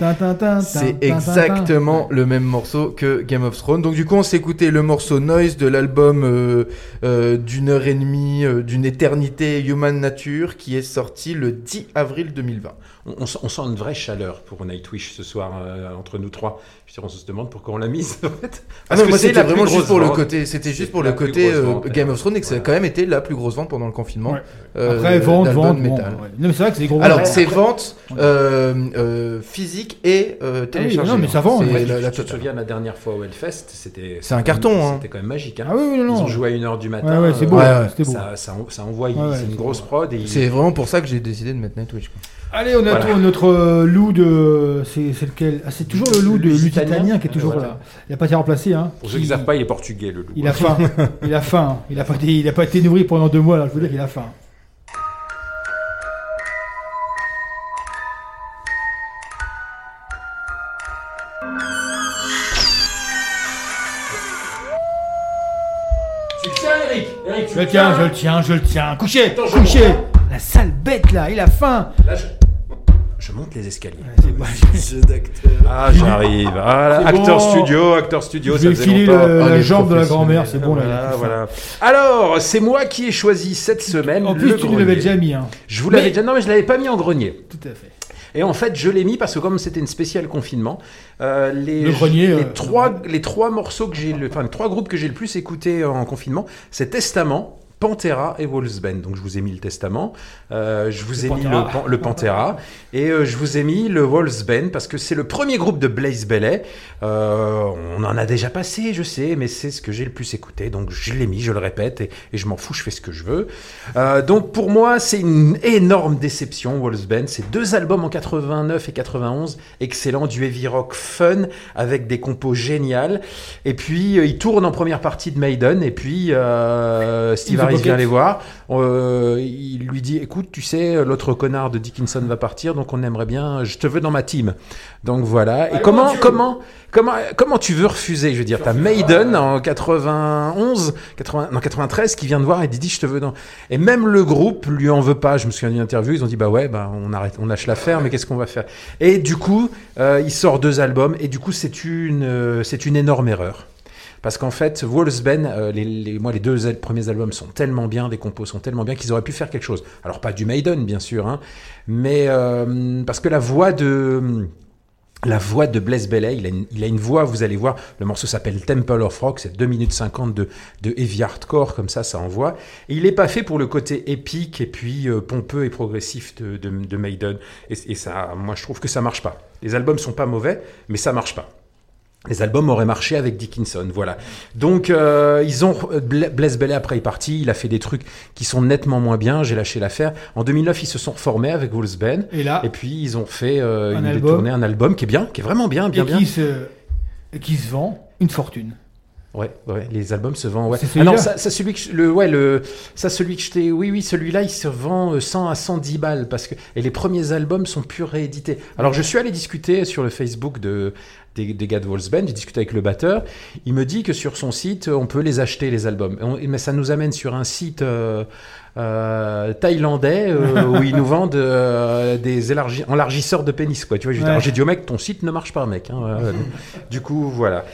C'est exactement le même morceau que Game of Thrones. Donc du coup, on s'est écouté le morceau Noise de l'album euh, euh, d'une heure et demie, euh, d'une éternité Human Nature, qui est sorti le 10 avril 2020. on, on sent- on sent une vraie chaleur pour Nightwish ce soir euh, entre nous trois. Dire, on se demande pourquoi on l'a mise en fait. Ah non, que c'était vraiment juste pour le côté, c'était C'est juste pour la le plus côté grosse euh, vente, Game of Thrones et que ça a quand même été la plus grosse vente pendant le confinement. Ouais. euh, Après, vente, vente, bon, métal. ouais. Non, mais c'est vrai que c'est des gros Alors ventes. c'est vente euh, euh, physique et euh, Ah oui, téléchargée. non, mais ça vend, C'est ouais. la- la tu te souviens la dernière fois au Hellfest, c'était C'est un carton, hein. C'était quand même magique. Hein. Ah oui, oui, non, Ils non. ont joué à 1h du matin. Ouais, ouais, c'est beau, ouais, ouais, c'était beau. Ça, envoie, Ouais, ouais, c'est une grosse prod. C'est vraiment pour ça que j'ai décidé de mettre Nightwish. quoi. Allez, on a Voilà. tout- notre euh, loup de. C'est c'est lequel? Ah, C'est toujours le loup de Lusitanien. Qui est toujours Voilà. là. Il n'a pas été remplacé. Hein. Pour ceux qui ne savent pas, il est portugais le loup. Il a faim. il a faim. Il n'a pas, été- il a pas été nourri pendant deux mois. Alors je veux dire qu'il a faim. Tu le tiens, Eric Eric, tu Je le tiens, je le tiens, je le tiens. Attends, couchez. monte, La sale bête là, il a faim. Là, je... je monte les escaliers. C'est bon. Ah, j'arrive. Voilà, C'est acteur bon. studio, acteur studio. Je ça vais faisait filer longtemps. le- la les jambe de la grand-mère, c'est bon là. Voilà. Alors, c'est moi qui ai choisi cette semaine. En le plus, tu nous grenier. l'avais déjà mis. Hein. Je vous l'avais Mais- déjà. Non, mais je l'avais pas mis en grenier. Tout à fait. Et en fait, je l'ai mis parce que comme c'était une spéciale confinement, euh, les, Le grenier, les, euh, trois, les trois morceaux que j'ai, le- enfin les trois groupes que j'ai le plus écouté en confinement, c'est Testament. Pantera et Wolfsbane. Donc je vous ai mis le Testament, euh, je vous Le ai mis le, Pan- le Pantera et euh, je vous ai mis le Wolfsbane parce que c'est le premier groupe de Blaze Bellet. Euh, on en a déjà passé, je sais, mais c'est ce que j'ai le plus écouté. Donc je l'ai mis, je le répète et, et je m'en fous, je fais ce que je veux. Euh, donc pour moi, c'est une énorme déception, Wolfsbane. C'est deux albums en 89 et 91, excellents, du heavy rock fun avec des compos géniales. Et puis ils tournent en première partie de Maiden et puis Steve Into Pocket. vient les voir. Euh, il lui dit écoute, tu sais, l'autre connard de Dickinson va partir, donc on aimerait bien, je te veux dans ma team. Donc voilà. Et comment, comment, comment, comment tu veux refuser? Je veux dire, t'as Maiden en 91, 80, non 93 qui vient de voir et dit je te veux dans. Et même le groupe lui en veut pas. Je me souviens d'une interview, ils ont dit bah ouais, bah on arrête, on lâche l'affaire, mais qu'est-ce qu'on va faire? Et du coup, euh, il sort deux albums et du coup c'est une, euh, c'est une énorme erreur. Parce qu'en fait, Wolfsbane, euh, les, moi, les deux premiers albums sont tellement bien, les compos sont tellement bien qu'ils auraient pu faire quelque chose. Alors, pas du Maiden, bien sûr, hein, mais euh, parce que la voix de. La voix de Blaise Bellet, il a, une, voix, vous allez voir, le morceau s'appelle Temple of Rock, c'est 2 minutes 50 de, heavy hardcore, comme ça, ça envoie. Et il n'est pas fait pour le côté épique et puis euh, pompeux et progressif de Maiden. Et, et ça, moi, je trouve que ça marche pas. Les albums sont pas mauvais, mais ça marche pas. Les albums auraient marché avec Dickinson, voilà. Donc euh, ils ont Bla- Blaise Bellet après est parti, il a fait des trucs qui sont nettement moins bien. J'ai lâché l'affaire. En 2009, ils se sont reformés avec Wolfsbane. Et là Et puis ils ont fait euh, Un une album. détournée, un album qui est bien, qui est vraiment bien, bien, et bien. qui se, et qui se vend une fortune. Ouais, ouais, les albums se vendent. Ouais. C'est Ah non, ça, ça, celui que je- le, ouais, le, ça, celui que je t'ai, oui, oui, celui-là, il se vend euh, 100 à 110 balles parce que et les premiers albums sont plus réédités. Alors, je suis allé discuter sur le Facebook de des, des gars de Wolfsbane, j'ai discuté avec le batteur. Il me dit que sur son site, on peut les acheter les albums. On- mais ça nous amène sur un site. euh, euh, thaïlandais euh, où ils nous vendent des élargi- enlargisseurs de pénis quoi tu vois Ouais. j'ai dit au mec ton site ne marche pas mec hein, du coup voilà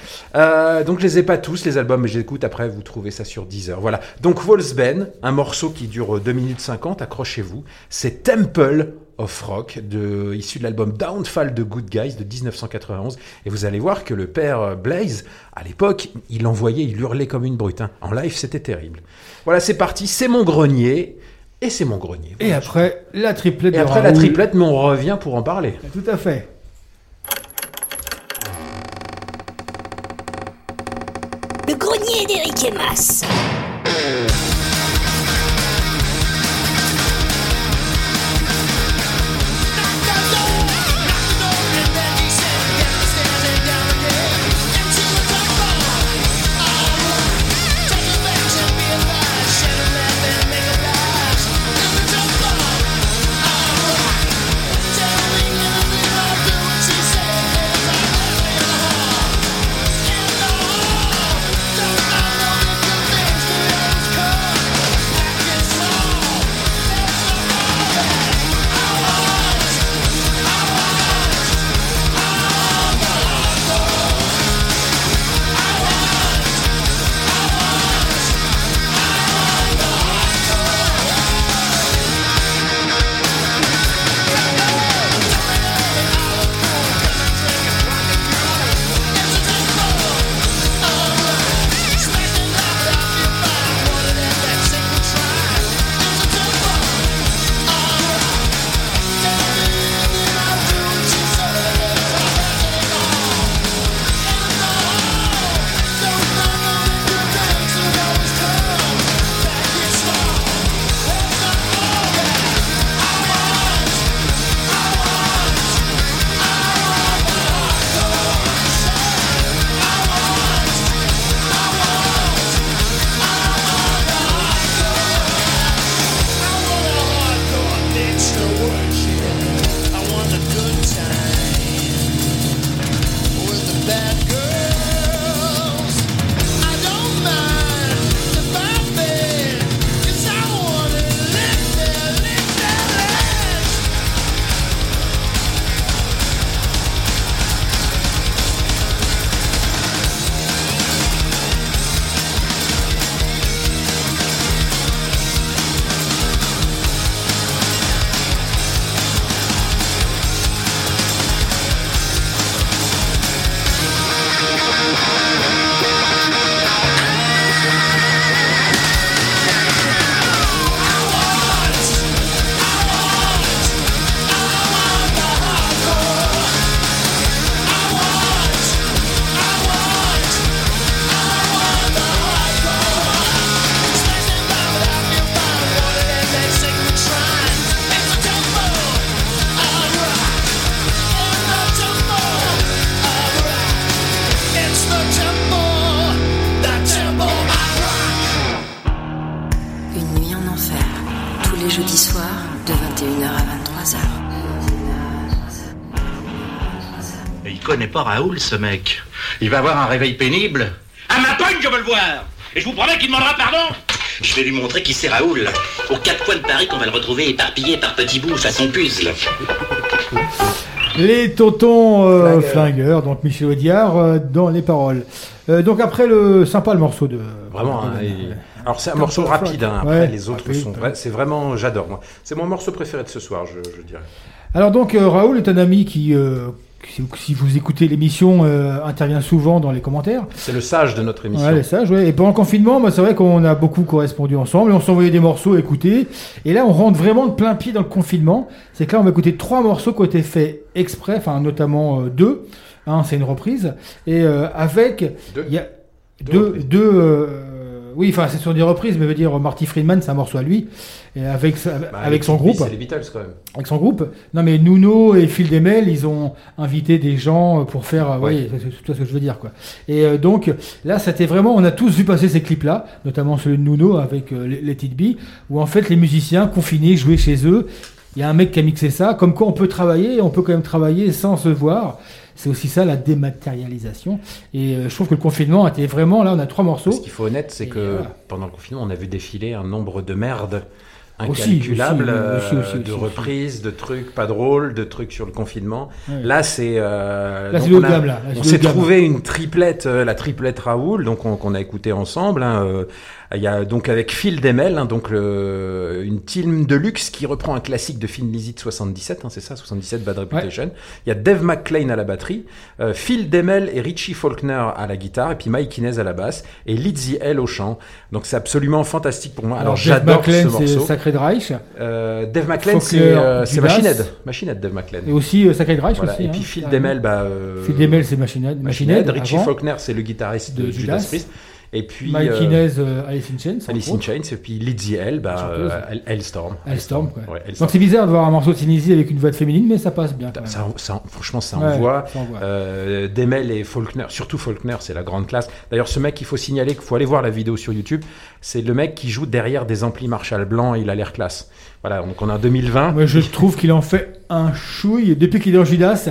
donc je les ai pas tous les albums mais j'écoute après vous trouvez ça sur Deezer voilà donc Wolfsbane un morceau qui dure 2 minutes 50 accrochez-vous c'est Temple of Rock de, issu de l'album Downfall de Good Guys de 1991 et vous allez voir que le père euh, Blaze à l'époque il envoyait il hurlait comme une brute hein. en live c'était terrible. Voilà c'est parti. C'est mon grenier. Et c'est mon grenier. Et après, la triplette et après la triplette mais on revient pour en parler. Tout à fait. Ce mec. Il va avoir un réveil pénible. À ma pogne, je veux le voir Et je vous promets qu'il demandera pardon Je vais lui montrer qui c'est Raoul. Aux quatre coins de Paris qu'on va le retrouver éparpillé par petits bouts façon puzzle. Les tontons euh, flingueurs, donc Michel Audiard euh, dans les paroles. Euh, donc après le sympa le morceau de Vraiment. hein, de- et- Alors c'est un morceau rapide. hein, Après ouais, les autres rapide, sont. ouais. c'est vraiment. J'adore moi. C'est mon morceau préféré de ce soir, je, je dirais. Alors donc euh, Raoul est un ami qui, euh, qui, si vous écoutez l'émission, euh, intervient souvent dans les commentaires. C'est le sage de notre émission. Ouais, les sages, ouais. Et pendant le confinement, bah, c'est vrai qu'on a beaucoup correspondu ensemble. et On s'envoyait des morceaux à écouter. Et là, on rentre vraiment de plein pied dans le confinement. C'est que là, on va écouter trois morceaux qui ont été faits exprès, enfin notamment euh, deux. Un, c'est une reprise. Et euh, avec... Deux. y a Deux deux... deux, oui, enfin, c'est sur des reprises, mais veut dire Marty Friedman, c'est un morceau à lui. Et avec, Bah, avec les son groupe. C'est les Beatles quand même. Avec son groupe. Non, mais Nuno et Phil Demel, ils ont invité des gens pour faire. euh, Ouais. Oui, c'est tout ce que je veux dire, quoi. Et euh, donc, là, c'était vraiment. On a tous vu passer ces clips-là, notamment celui de Nuno avec euh, les, les It Be, où en fait, les musiciens confinés jouaient chez eux. Il y a un mec qui a mixé ça. Comme quoi, on peut travailler, on peut quand même travailler sans se voir. C'est aussi ça la dématérialisation. Et euh, je trouve que le confinement était vraiment là. On a trois morceaux. Ce qu'il faut honnête, c'est que voilà. pendant le confinement, on a vu défiler un nombre de merdes incalculable, aussi, euh, aussi, aussi, de reprises, de trucs pas drôles, de trucs sur le confinement. Ouais. Là, c'est euh, Là, c'est on a- on s'est trouvé une triplette, euh, la triplette Raoul, donc on- qu'on a écouté ensemble. hein, euh, il y a donc avec Phil Demel, hein, donc le, une team de luxe qui reprend un classique de Thin Lizzy de 77, hein, c'est ça, 77 Bad Reputation. Il y a Dave McClain à la batterie, euh, Phil Demel et Richie Faulkner à la guitare, et puis Mike Inez à la basse, et Lizzy L au chant. Donc c'est absolument fantastique pour moi. Alors, Alors, Dave j'adore McClain, ce c'est morceau. Sacred Reich. Euh, Dave McClain, c'est euh. Machine Head. Machine Head, Dave McClain. Et aussi euh, Sacred Reich Voilà. aussi. Et hein, puis Phil. Demel, bah, euh, Phil Demel, c'est Machine Head. Machine Head. Richie. Faulkner, c'est le guitariste de, de Judas, Judas. Priest. Et puis Mike euh, Inez, euh, Alice in Chains. Alice in. Chains, et puis Lizzy L, bah, euh, Hell- Hellstorm. Hellstorm. Ouais. Donc c'est bizarre de voir un morceau de Sinisi avec une voix féminine, mais ça passe bien. quand même. Ça, ça- franchement, ça Ouais, envoie. ça envoie. Euh, Demel et Faulkner, surtout Faulkner, c'est la grande classe. D'ailleurs, ce mec, il faut signaler qu'il faut aller voir la vidéo sur YouTube. C'est le mec qui joue derrière des amplis Marshall blancs. Il a l'air classe. Voilà, donc on est en 2020. Moi, je trouve qu'il en fait un chouille. Depuis qu'il est en Judas,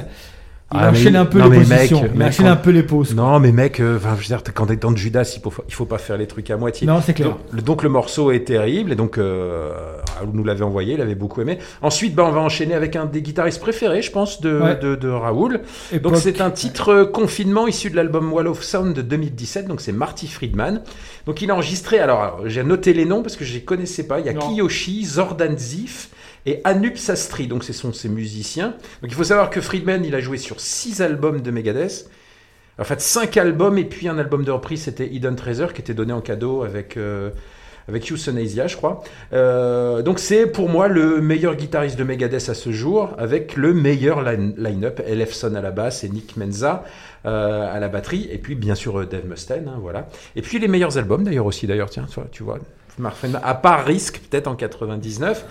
il Ah, mais- un peu non, les positions. mec, il mec, enchaîne quand- un peu les poses. Non, mais mec, euh, enfin, je veux dire, quand t'es dans Judas, il faut, il faut pas faire les trucs à moitié. Non, c'est clair. Donc le, donc, le morceau est terrible, et donc euh, Raoul nous l'avait envoyé, il avait beaucoup aimé. Ensuite, bah, on va enchaîner avec un des guitaristes préférés, je pense, de, Ouais. de, de Raoul. Époque. Donc c'est un titre euh, confinement issu de l'album Wall of Sound de 2017, donc c'est Marty Friedman. Donc il a enregistré, alors, alors, j'ai noté les noms parce que je les connaissais pas, il y a Non. Kiyoshi, Zordan Zif et Anup Sastry, donc ce sont ces musiciens. Donc il faut savoir que Friedman, il a joué sur six albums de Megadeth. En fait, cinq albums et puis un album de reprise, c'était Hidden Treasure qui était donné en cadeau avec euh, avec Euthanasia, je crois. Euh, donc c'est pour moi le meilleur guitariste de Megadeth à ce jour, avec le meilleur line- line-up, Elefson à la basse et Nick Menza euh, à la batterie, et puis bien sûr euh, Dave Mustaine, hein, voilà. Et puis les meilleurs albums d'ailleurs aussi, d'ailleurs, tiens, tu vois, à part Risk, peut-être en 99.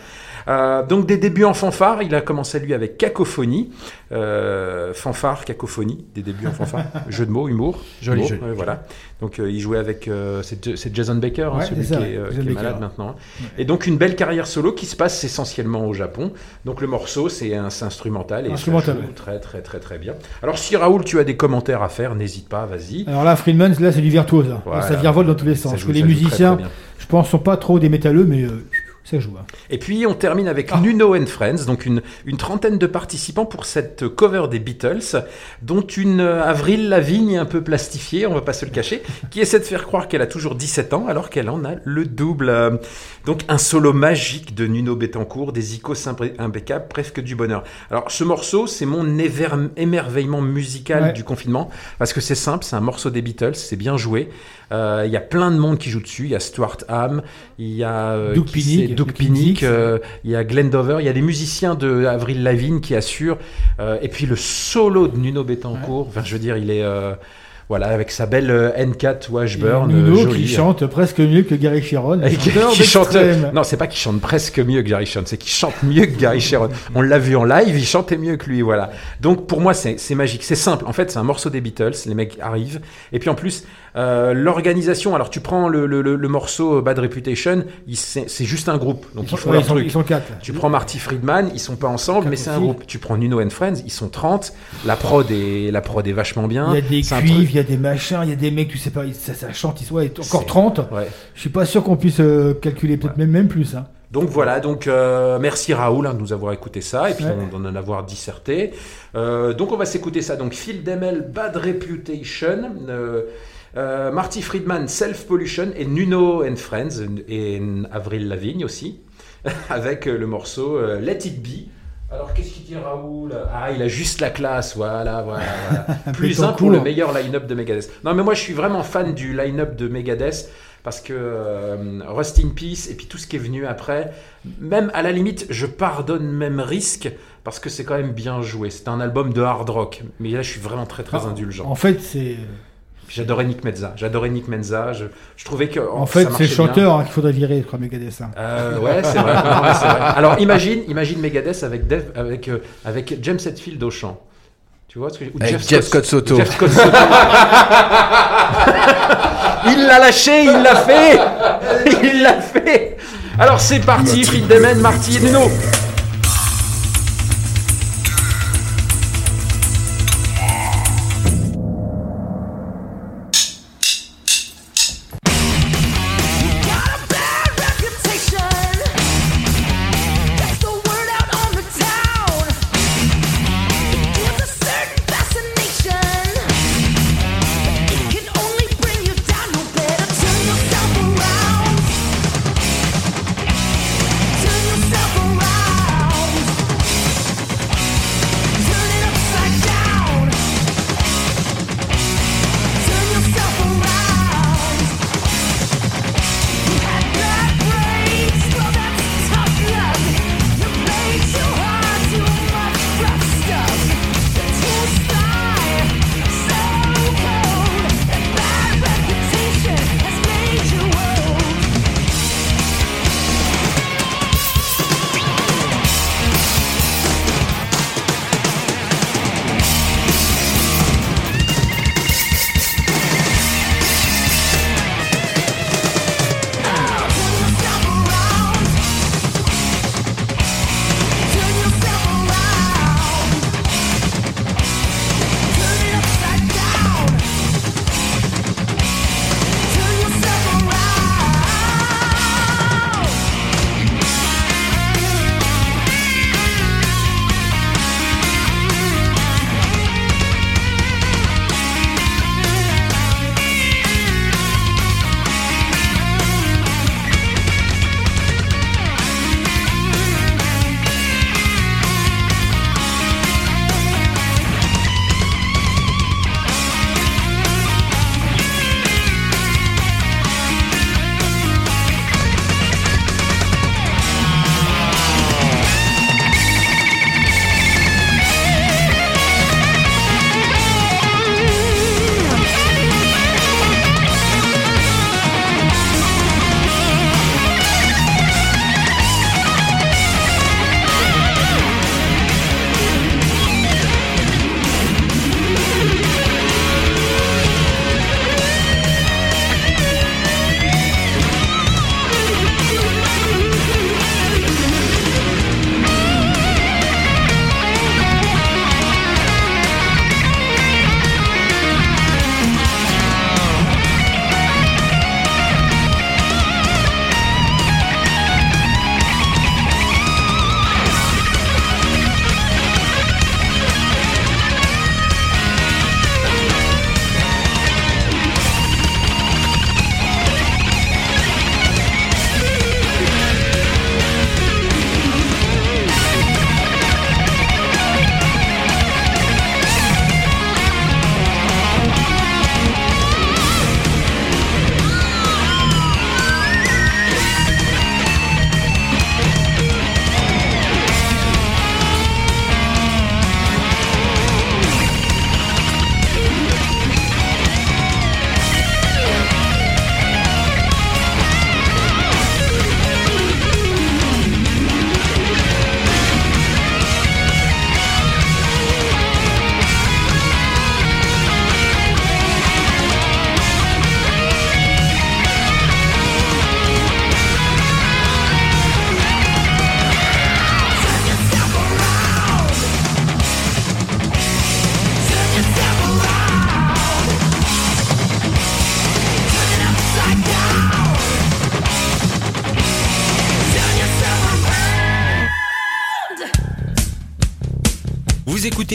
Euh, donc des débuts en fanfare, il a commencé lui avec Cacophonie, euh, fanfare, cacophonie, des débuts en fanfare, jeu de mots, humour, Joli, humour, ouais, voilà. Donc euh, il jouait avec, c'est Jason Baker, hein, celui ça, qui est, qui est malade maintenant. Et donc une belle carrière solo qui se passe essentiellement au Japon. Donc le morceau c'est un instrumental et Instrumental, très très très très bien. Alors si Raoul tu as des commentaires à faire, n'hésite pas, vas-y. Alors là, Friedman, là, c'est du virtuose. là. Voilà. Ça virevolte dans tous les sens. Ça Parce joue- que les très, musiciens, très je pense, sont pas trop des métalleux, mais euh, ça joue. hein. Et puis on termine avec Ah. Nuno and Friends, donc une, une trentaine de participants pour cette cover des Beatles, dont une euh, Avril Lavigne un peu plastifiée, on va pas se le cacher, qui essaie de faire croire qu'elle a toujours 17 ans alors qu'elle en a le double. Euh, Donc un solo magique de Nuno Bettencourt, des icônes impeccables, presque du bonheur. Alors ce morceau, c'est mon éver- émerveillement musical Ouais. du confinement, parce que c'est simple, c'est un morceau des Beatles, c'est bien joué. Euh, Il y a plein de monde qui joue dessus, il y a Stuart Ham, il y a euh, Doug Doug Pinnick, euh, il y a Glenn Dover, il y a des musiciens de Avril Lavigne qui assurent, euh, et puis le solo de Nuno Bettencourt, enfin je veux dire, il est... euh, Voilà, avec sa belle euh, N4 Washburn. Nuno jolie. qui chante presque mieux que Gary Sharon. Et qui, qui chante. Non, c'est pas qu'il chante presque mieux que Gary Sharon, c'est qu'il chante mieux que Gary Sharon. On l'a vu en live, il chantait mieux que lui, voilà. Donc pour moi, c'est magique, c'est simple. En fait, c'est un morceau des Beatles. Les mecs arrivent, et puis en plus, euh, l'organisation. Alors tu prends le, le- le- le morceau Bad Reputation, c'est juste un groupe, donc Ils font leur truc. ils sont quatre. Tu prends Marty Friedman, ils sont pas ensemble, mais c'est un groupe. Tu prends Nuno and Friends, ils sont 30. La prod est la prod est vachement bien. Il y a des cuivres, il y a des machins, il y a des mecs, tu sais pas, ça, ça chante, ils sont ouais, encore 30. Ouais. Je suis pas sûr qu'on puisse euh, calculer, peut-être même, même plus. Hein. Donc voilà, donc euh, merci Raoul hein, de nous avoir écouté ça et puis d'en avoir disserté. Euh, donc on va s'écouter ça. Donc Phil Demel, Bad Reputation, euh, euh, Marty Friedman, Self Pollution et Nuno and Friends et Avril Lavigne aussi avec euh, le morceau euh, Let It Be. Alors qu'est-ce qu'il dit Raoul? Ah, il a juste la classe, voilà, voilà. voilà. Plus un pour le meilleur line-up de Megadeth. Non, mais moi je suis vraiment fan du line-up de Megadeth parce que euh, Rust in Peace et puis tout ce qui est venu après, même à la limite, je pardonne même Risque parce que c'est quand même bien joué. C'est un album de hard rock, mais là je suis vraiment très très Ah, indulgent. En fait, c'est J'adorais Nick Menza, j'adorais Nick Menza. Je, je trouvais que en ça fait c'est le chanteur hein, qu'il faudrait virer, je crois, Megadeth. hein. Euh, ouais, c'est vrai. Alors imagine, imagine Megadeth avec Dave, avec euh, avec James Hetfield au chant. Tu vois ce que je- ou Avec Jeff Scott Soto. Jeff Scott Soto. il l'a lâché, il l'a fait, il l'a fait. Alors c'est parti, Phil Demen, Marty et Nuno.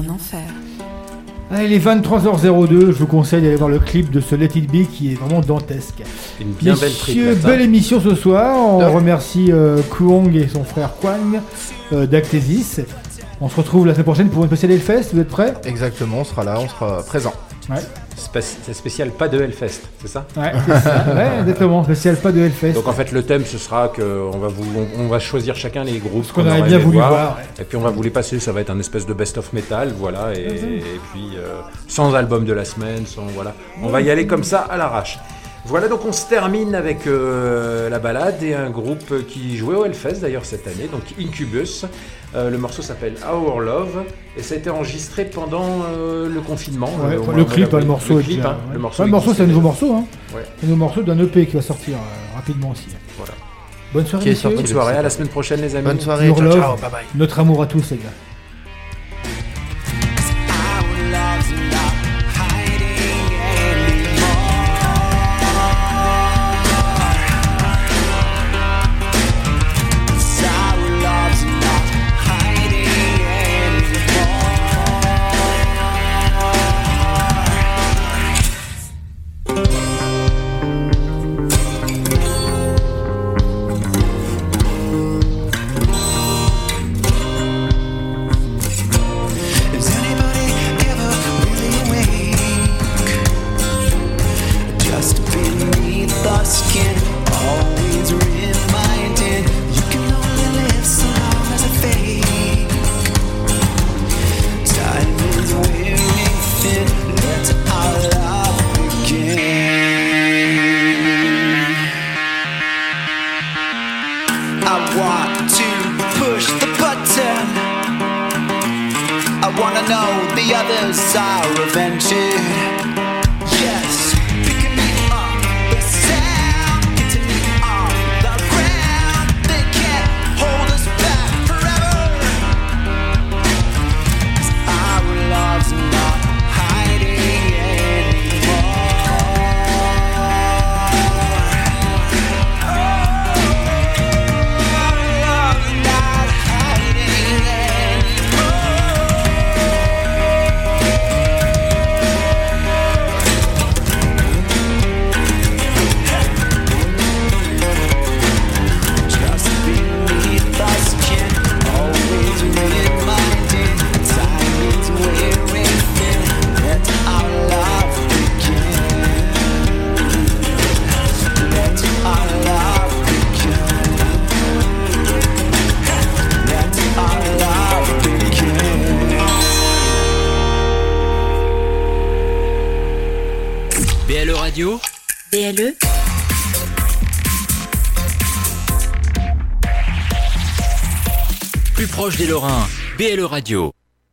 en enfer. Allez, il est 23h02, je vous conseille d'aller voir le clip de ce Let It Be qui est vraiment dantesque. Une Messieurs, belle, émission ce soir. On remercie euh, Kuong et son frère Kwang euh, d'Actesis. On se retrouve la semaine prochaine pour une spéciale Hellfest, vous êtes prêts? Exactement, on sera là, on sera présent. Ouais. C'est spécial pas de Hellfest, c'est ça? Ouais, c'est ça. Ouais, exactement, spécial pas de Hellfest. Donc en fait le thème ce sera que on va vous on, on va choisir chacun les groupes qu'on aurait aurait bien voulu voir, ouais. et puis on va vous les passer ça va être un espèce de best of metal voilà et, Mhm. et puis euh, sans album de la semaine sans voilà on va y aller comme ça à l'arrache. Voilà donc on se termine avec euh, la balade et un groupe qui jouait au Hellfest d'ailleurs cette année donc Incubus. Euh, le morceau s'appelle Our Love et ça a été enregistré pendant euh, le confinement. Ouais, mois le clip, hein, le morceau. Le est clip, hein, ouais. le morceau. Ouais, morceau, c'est un nouveau morceau. Hein. Ouais. C'est un nouveau morceau d'un EP qui va sortir euh, rapidement aussi. Voilà. Bonne soirée. Qui est messieurs. sorti Bonne soirée, à la semaine prochaine, les amis. Bonne soirée, ciao, love, ciao, bye bye. Notre amour à tous, les gars. Des Lorrains. BLE Radio.